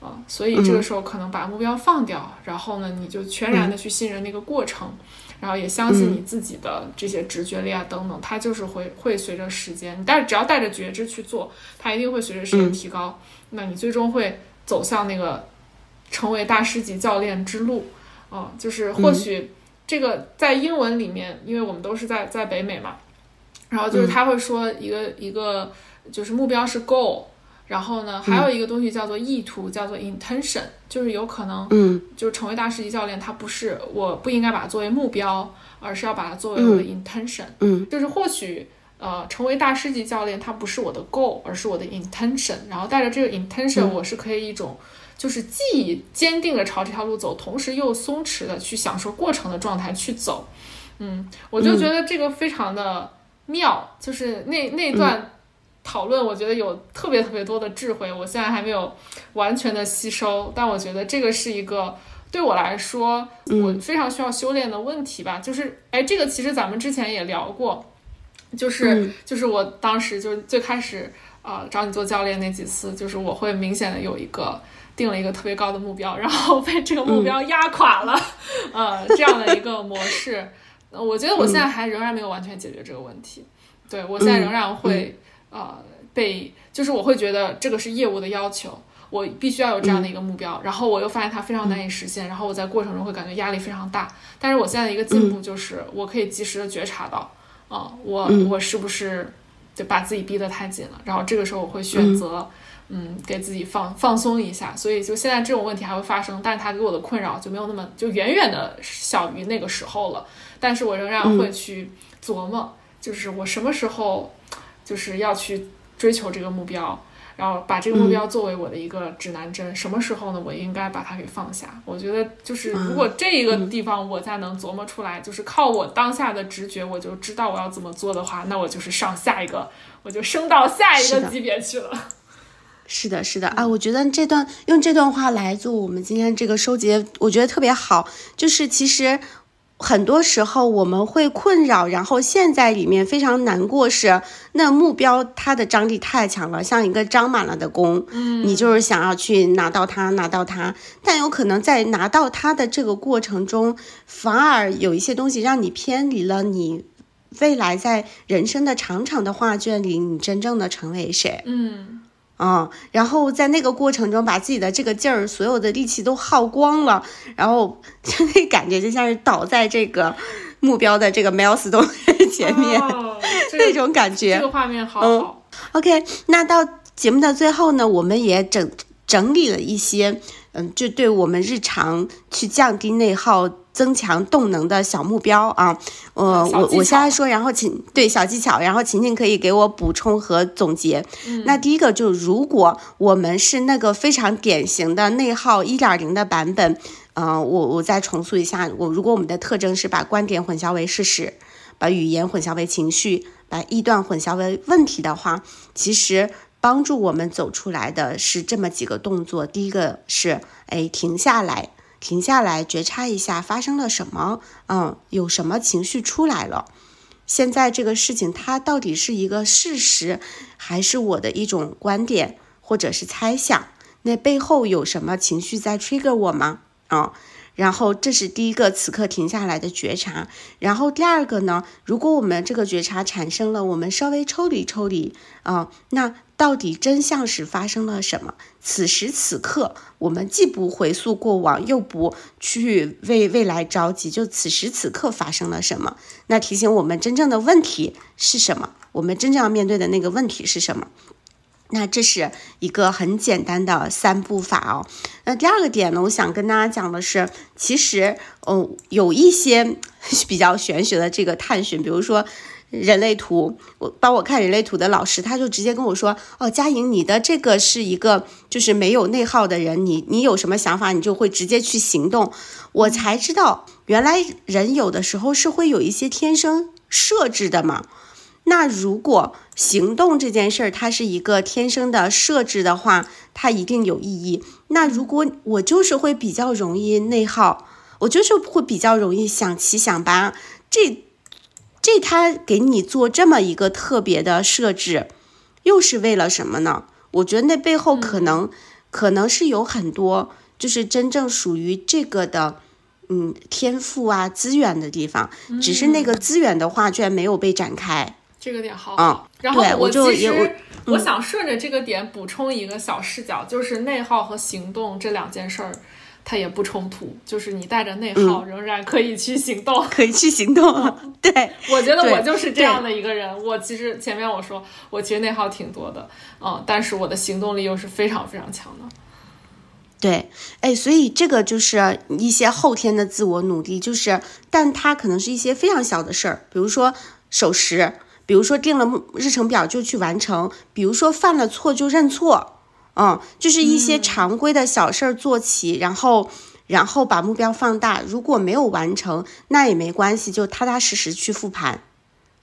啊，所以这个时候可能把目标放掉，然后呢，你就全然的去信任那个过程，然后也相信你自己的这些直觉力啊等等，它就是会会随着时间，你带只要带着觉知去做，它一定会随着时间提高，那你最终会走向那个成为大师级教练之路，啊，就是或许这个在英文里面，因为我们都是在在北美嘛，然后就是他会说一个一个就是目标是 goal。然后呢，还有一个东西叫做意图，叫做 intention，就是有可能，嗯，就成为大师级教练，他不是，我不应该把它作为目标，而是要把它作为我的 intention，嗯，就是或许，呃，成为大师级教练，它不是我的 goal，而是我的 intention，然后带着这个 intention，我是可以一种，就是既坚定的朝这条路走，同时又松弛的去享受过程的状态去走，嗯，我就觉得这个非常的妙，就是那那段。讨论我觉得有特别特别多的智慧，我现在还没有完全的吸收，但我觉得这个是一个对我来说我非常需要修炼的问题吧。就是哎，这个其实咱们之前也聊过，就是就是我当时就是最开始啊找你做教练那几次，就是我会明显的有一个定了一个特别高的目标，(laughs) 然后被这个目标压垮了，呃这样的一个模式，我觉得我现在还仍然没有完全解决这个问题，对我现在仍然会。呃，被就是我会觉得这个是业务的要求，我必须要有这样的一个目标，然后我又发现它非常难以实现，然后我在过程中会感觉压力非常大。但是我现在的一个进步就是，我可以及时的觉察到，啊，我我是不是就把自己逼得太紧了？然后这个时候我会选择，嗯，给自己放放松一下。所以就现在这种问题还会发生，但是它给我的困扰就没有那么就远远的小于那个时候了。但是我仍然会去琢磨，就是我什么时候。就是要去追求这个目标，然后把这个目标作为我的一个指南针。什么时候呢？我应该把它给放下。我觉得，就是如果这一个地方我再能琢磨出来，就是靠我当下的直觉，我就知道我要怎么做的话，那我就是上下一个，我就升到下一个级别去了。是的，是的啊，我觉得这段用这段话来做我们今天这个收结，我觉得特别好。就是其实。很多时候我们会困扰，然后现在里面非常难过是那目标它的张力太强了，像一个张满了的弓，嗯，你就是想要去拿到它，拿到它，但有可能在拿到它的这个过程中，反而有一些东西让你偏离了你未来在人生的长长的画卷里，你真正的成为谁，嗯。啊，然后在那个过程中，把自己的这个劲儿、所有的力气都耗光了，然后就那感觉就像是倒在这个目标的这个 milestone 前面，(laughs) 那种感觉。这个画面好好。OK，那到节目的最后呢，我们也整整理了一些，嗯，就对我们日常去降低内耗。增强动能的小目标啊，呃，我我先来说，然后请对小技巧，然后晴晴可以给我补充和总结。那第一个就是，如果我们是那个非常典型的内耗一点零的版本，嗯，我我再重塑一下，我如果我们的特征是把观点混淆为事实，把语言混淆为情绪，把臆断混淆为问题的话，其实帮助我们走出来的是这么几个动作。第一个是，哎，停下来。停下来，觉察一下发生了什么，嗯，有什么情绪出来了？现在这个事情它到底是一个事实，还是我的一种观点或者是猜想？那背后有什么情绪在 trigger 我吗？啊？然后这是第一个，此刻停下来的觉察。然后第二个呢？如果我们这个觉察产生了，我们稍微抽离抽离啊，那到底真相是发生了什么？此时此刻，我们既不回溯过往，又不去为未来着急，就此时此刻发生了什么？那提醒我们真正的问题是什么？我们真正要面对的那个问题是什么？那这是一个很简单的三步法哦。那第二个点呢，我想跟大家讲的是，其实，嗯，有一些比较玄学的这个探寻，比如说人类图，我帮我看人类图的老师，他就直接跟我说，哦，佳莹，你的这个是一个就是没有内耗的人，你你有什么想法，你就会直接去行动。我才知道，原来人有的时候是会有一些天生设置的嘛。那如果行动这件事儿，它是一个天生的设置的话，它一定有意义。那如果我就是会比较容易内耗，我就是会比较容易想七想八，这这他给你做这么一个特别的设置，又是为了什么呢？我觉得那背后可能可能是有很多就是真正属于这个的，嗯，天赋啊资源的地方，只是那个资源的画卷没有被展开。这个点好嗯。然后对我就其也我实我想顺着这个点补充一个小视角，就是内耗和行动这两件事儿。它也不冲突，就是你带着内耗，仍然可以去行动。可以去行动，(laughs) 对，(laughs) 我觉得我就是这样的一个人。我其实前面我说我其实内耗挺多的，嗯，但是我的行动力又是非常非常强的。对，哎，所以这个就是一些后天的自我努力，就是，但它可能是一些非常小的事儿，比如说守时，比如说定了目日程表就去完成，比如说犯了错就认错，嗯，就是一些常规的小事儿做起，然后。然后把目标放大，如果没有完成，那也没关系，就踏踏实实去复盘，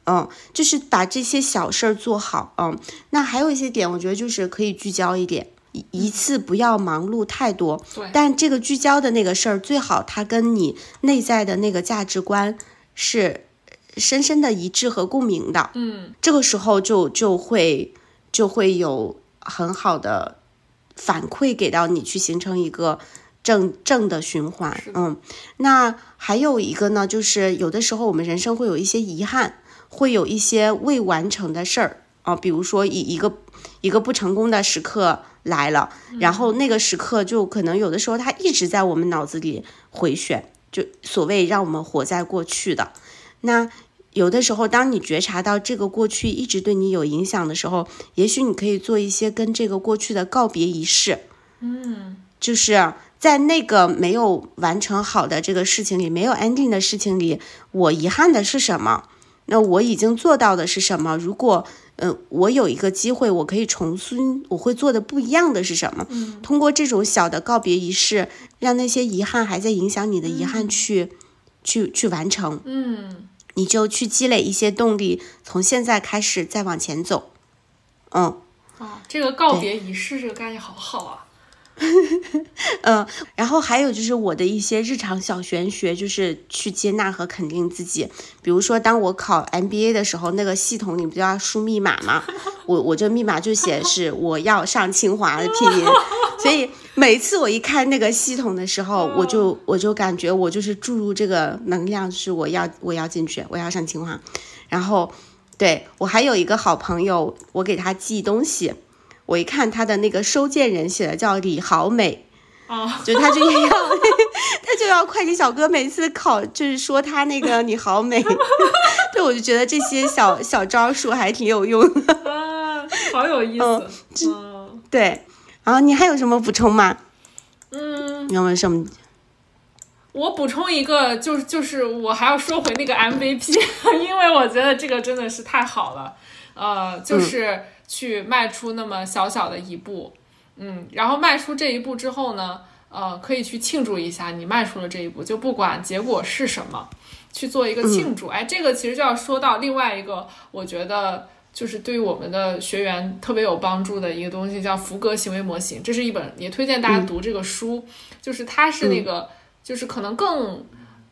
嗯，就是把这些小事儿做好，嗯。那还有一些点，我觉得就是可以聚焦一点，一一次不要忙碌太多，对，但这个聚焦的那个事儿，最好它跟你内在的那个价值观是深深的一致和共鸣的。嗯，这个时候就就会就会有很好的反馈给到你，去形成一个正正的循环嗯，那还有一个呢，就是有的时候我们人生会有一些遗憾，会有一些未完成的事儿啊，比如说以一个一个不成功的时刻来了，然后那个时刻就可能有的时候它一直在我们脑子里回旋，就所谓让我们活在过去的。那有的时候，当你觉察到这个过去一直对你有影响的时候，也许你可以做一些跟这个过去的告别仪式。嗯，就是在那个没有完成好的这个事情里，没有 ending 的事情里，我遗憾的是什么？那我已经做到的是什么？如果嗯、呃我有一个机会，我可以重新，我会做的不一样的是什么？嗯，通过这种小的告别仪式，让那些遗憾还在影响你的遗憾去、去去完成。嗯，你就去积累一些动力，从现在开始再往前走。嗯啊，这个告别仪式这个概念好好啊。(laughs) 嗯，然后还有就是我的一些日常小玄学，就是去接纳和肯定自己。比如说，当我考 MBA 的时候，那个系统里不就要输密码吗？(laughs) 我我这密码就写是我要上清华的拼音，所以每次我一开那个系统的时候，我就我就感觉我就是注入这个能量，就是我要我要进去，我要上清华。然后，对我还有一个好朋友，我给他寄东西，我一看他的那个收件人写的叫李好美。啊，就他就要，(laughs) 他就要快递小哥每次考，就是说他那个你好美，(laughs) 对我就觉得这些小小招数还挺有用的。啊，好有意思。嗯对，然后你还有什么补充吗？嗯，你有没有什么？我补充一个，就是就是我还要说回那个 MVP，(laughs) 因为我觉得这个真的是太好了。呃，就是去迈出那么小小的一步，嗯，然后迈出这一步之后呢，呃，可以去庆祝一下你迈出了这一步，就不管结果是什么，去做一个庆祝。哎，这个其实就要说到另外一个，我觉得就是对于我们的学员特别有帮助的一个东西，叫福格行为模型。这是一本也推荐大家读这个书，就是它是那个，就是可能更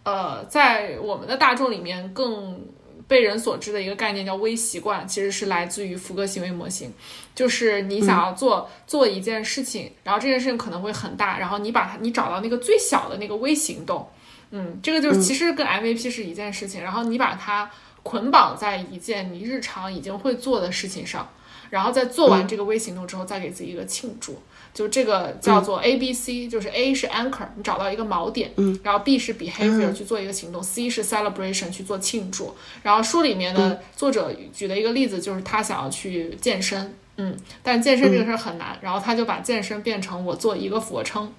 呃，在我们的大众里面更。被人所知的一个概念叫微习惯，其实是来自于福格行为模型。就是你想要做、做一件事情，然后这件事情可能会很大，然后你把它你找到那个最小的那个微行动，嗯，这个就是其实跟 MVP 是一件事情，然后你把它捆绑在一件你日常已经会做的事情上，然后在做完这个微行动之后，再给自己一个庆祝。就这个叫做 A B C，、就是 A 是 anchor，你找到一个锚点，嗯，然后 B 是 behavior、去做一个行动，C 是 celebration 去做庆祝。然后书里面的作者举的一个例子就是他想要去健身，嗯，但健身这个事儿很难，然后他就把健身变成我做一个俯卧撑，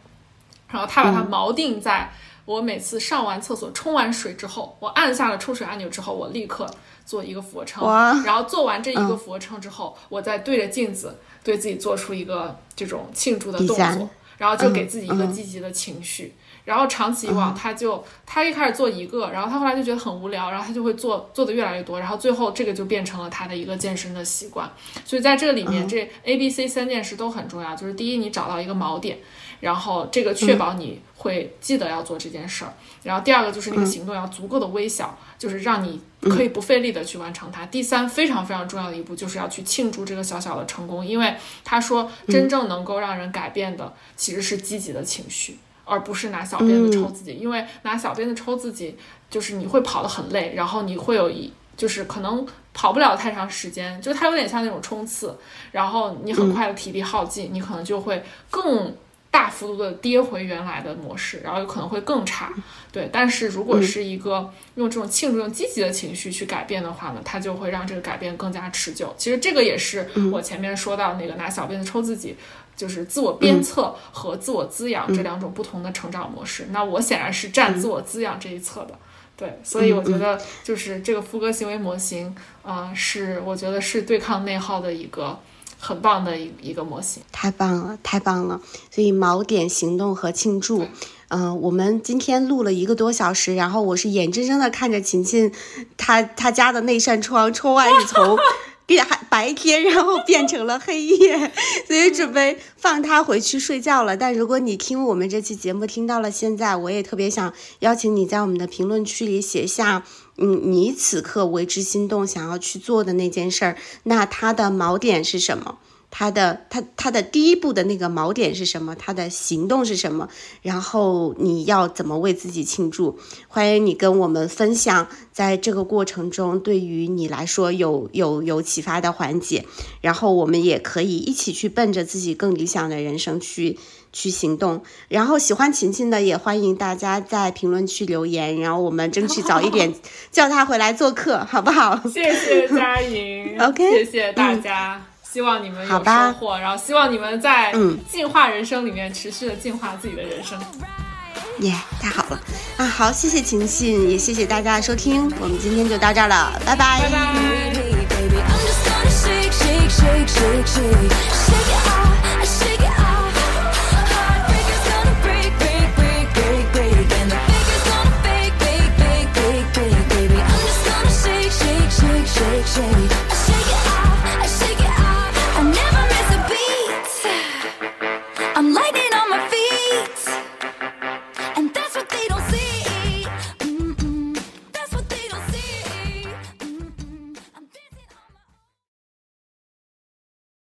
然后他把它锚定在我每次上完厕所、冲完水之后，我按下了冲水按钮之后，我立刻做一个俯卧撑，然后做完这一个俯卧撑之后，我再对着镜子对自己做出一个这种庆祝的动作，然后就给自己一个积极的情绪。然后长期以往，他就他一开始做一个，然后他后来就觉得很无聊，然后他就会做做的越来越多，然后最后这个就变成了他的一个健身的习惯。所以在这里面，这 A、B、C 三件事都很重要。就是第一，你找到一个锚点，然后这个确保你会记得要做这件事儿。然后第二个就是那个行动要足够的微小，就是让你可以不费力的去完成它。第三，非常非常重要的一步就是要去庆祝这个小小的成功，因为他说真正能够让人改变的其实是积极的情绪。而不是拿小鞭子抽自己，因为拿小鞭子抽自己，就是你会跑得很累，然后你会有一，就是可能跑不了太长时间，就它有点像那种冲刺，然后你很快的体力耗尽，你可能就会更大幅度的跌回原来的模式，然后有可能会更差。对，但是如果是一个用这种庆祝、用积极的情绪去改变的话呢，它就会让这个改变更加持久。其实这个也是我前面说到那个拿小鞭子抽自己。就是自我鞭策和自我滋养这两种不同的成长模式。那我显然是站自我滋养这一侧的，对，所以我觉得就是这个副歌行为模型，啊，是我觉得是对抗内耗的一个很棒的一一个模型。太棒了，太棒了！所以锚点行动和庆祝，嗯，我们今天录了一个多小时，然后我是眼睁睁的看着琴琴，她她家的那扇窗窗外是从。变白天，然后变成了黑夜，所以准备放他回去睡觉了。但如果你听我们这期节目听到了现在，我也特别想邀请你在我们的评论区里写下，嗯，你此刻为之心动想要去做的那件事儿，那它的锚点是什么？他的他他的第一步的那个锚点是什么？他的行动是什么？然后你要怎么为自己庆祝？欢迎你跟我们分享，在这个过程中对于你来说有有有启发的环节。然后我们也可以一起去奔着自己更理想的人生去去行动。然后喜欢琴琴的也欢迎大家在评论区留言，然后我们争取早一点 (laughs) 叫他回来做客，好不好？谢谢佳莹，(laughs) OK，谢谢大家。希望你们有收获，然后希望你们在嗯进化人生里面持续的进化自己的人生。耶，太好了啊！好，谢谢琴琴，也谢谢大家的收听，我们今天就到这儿了，拜拜。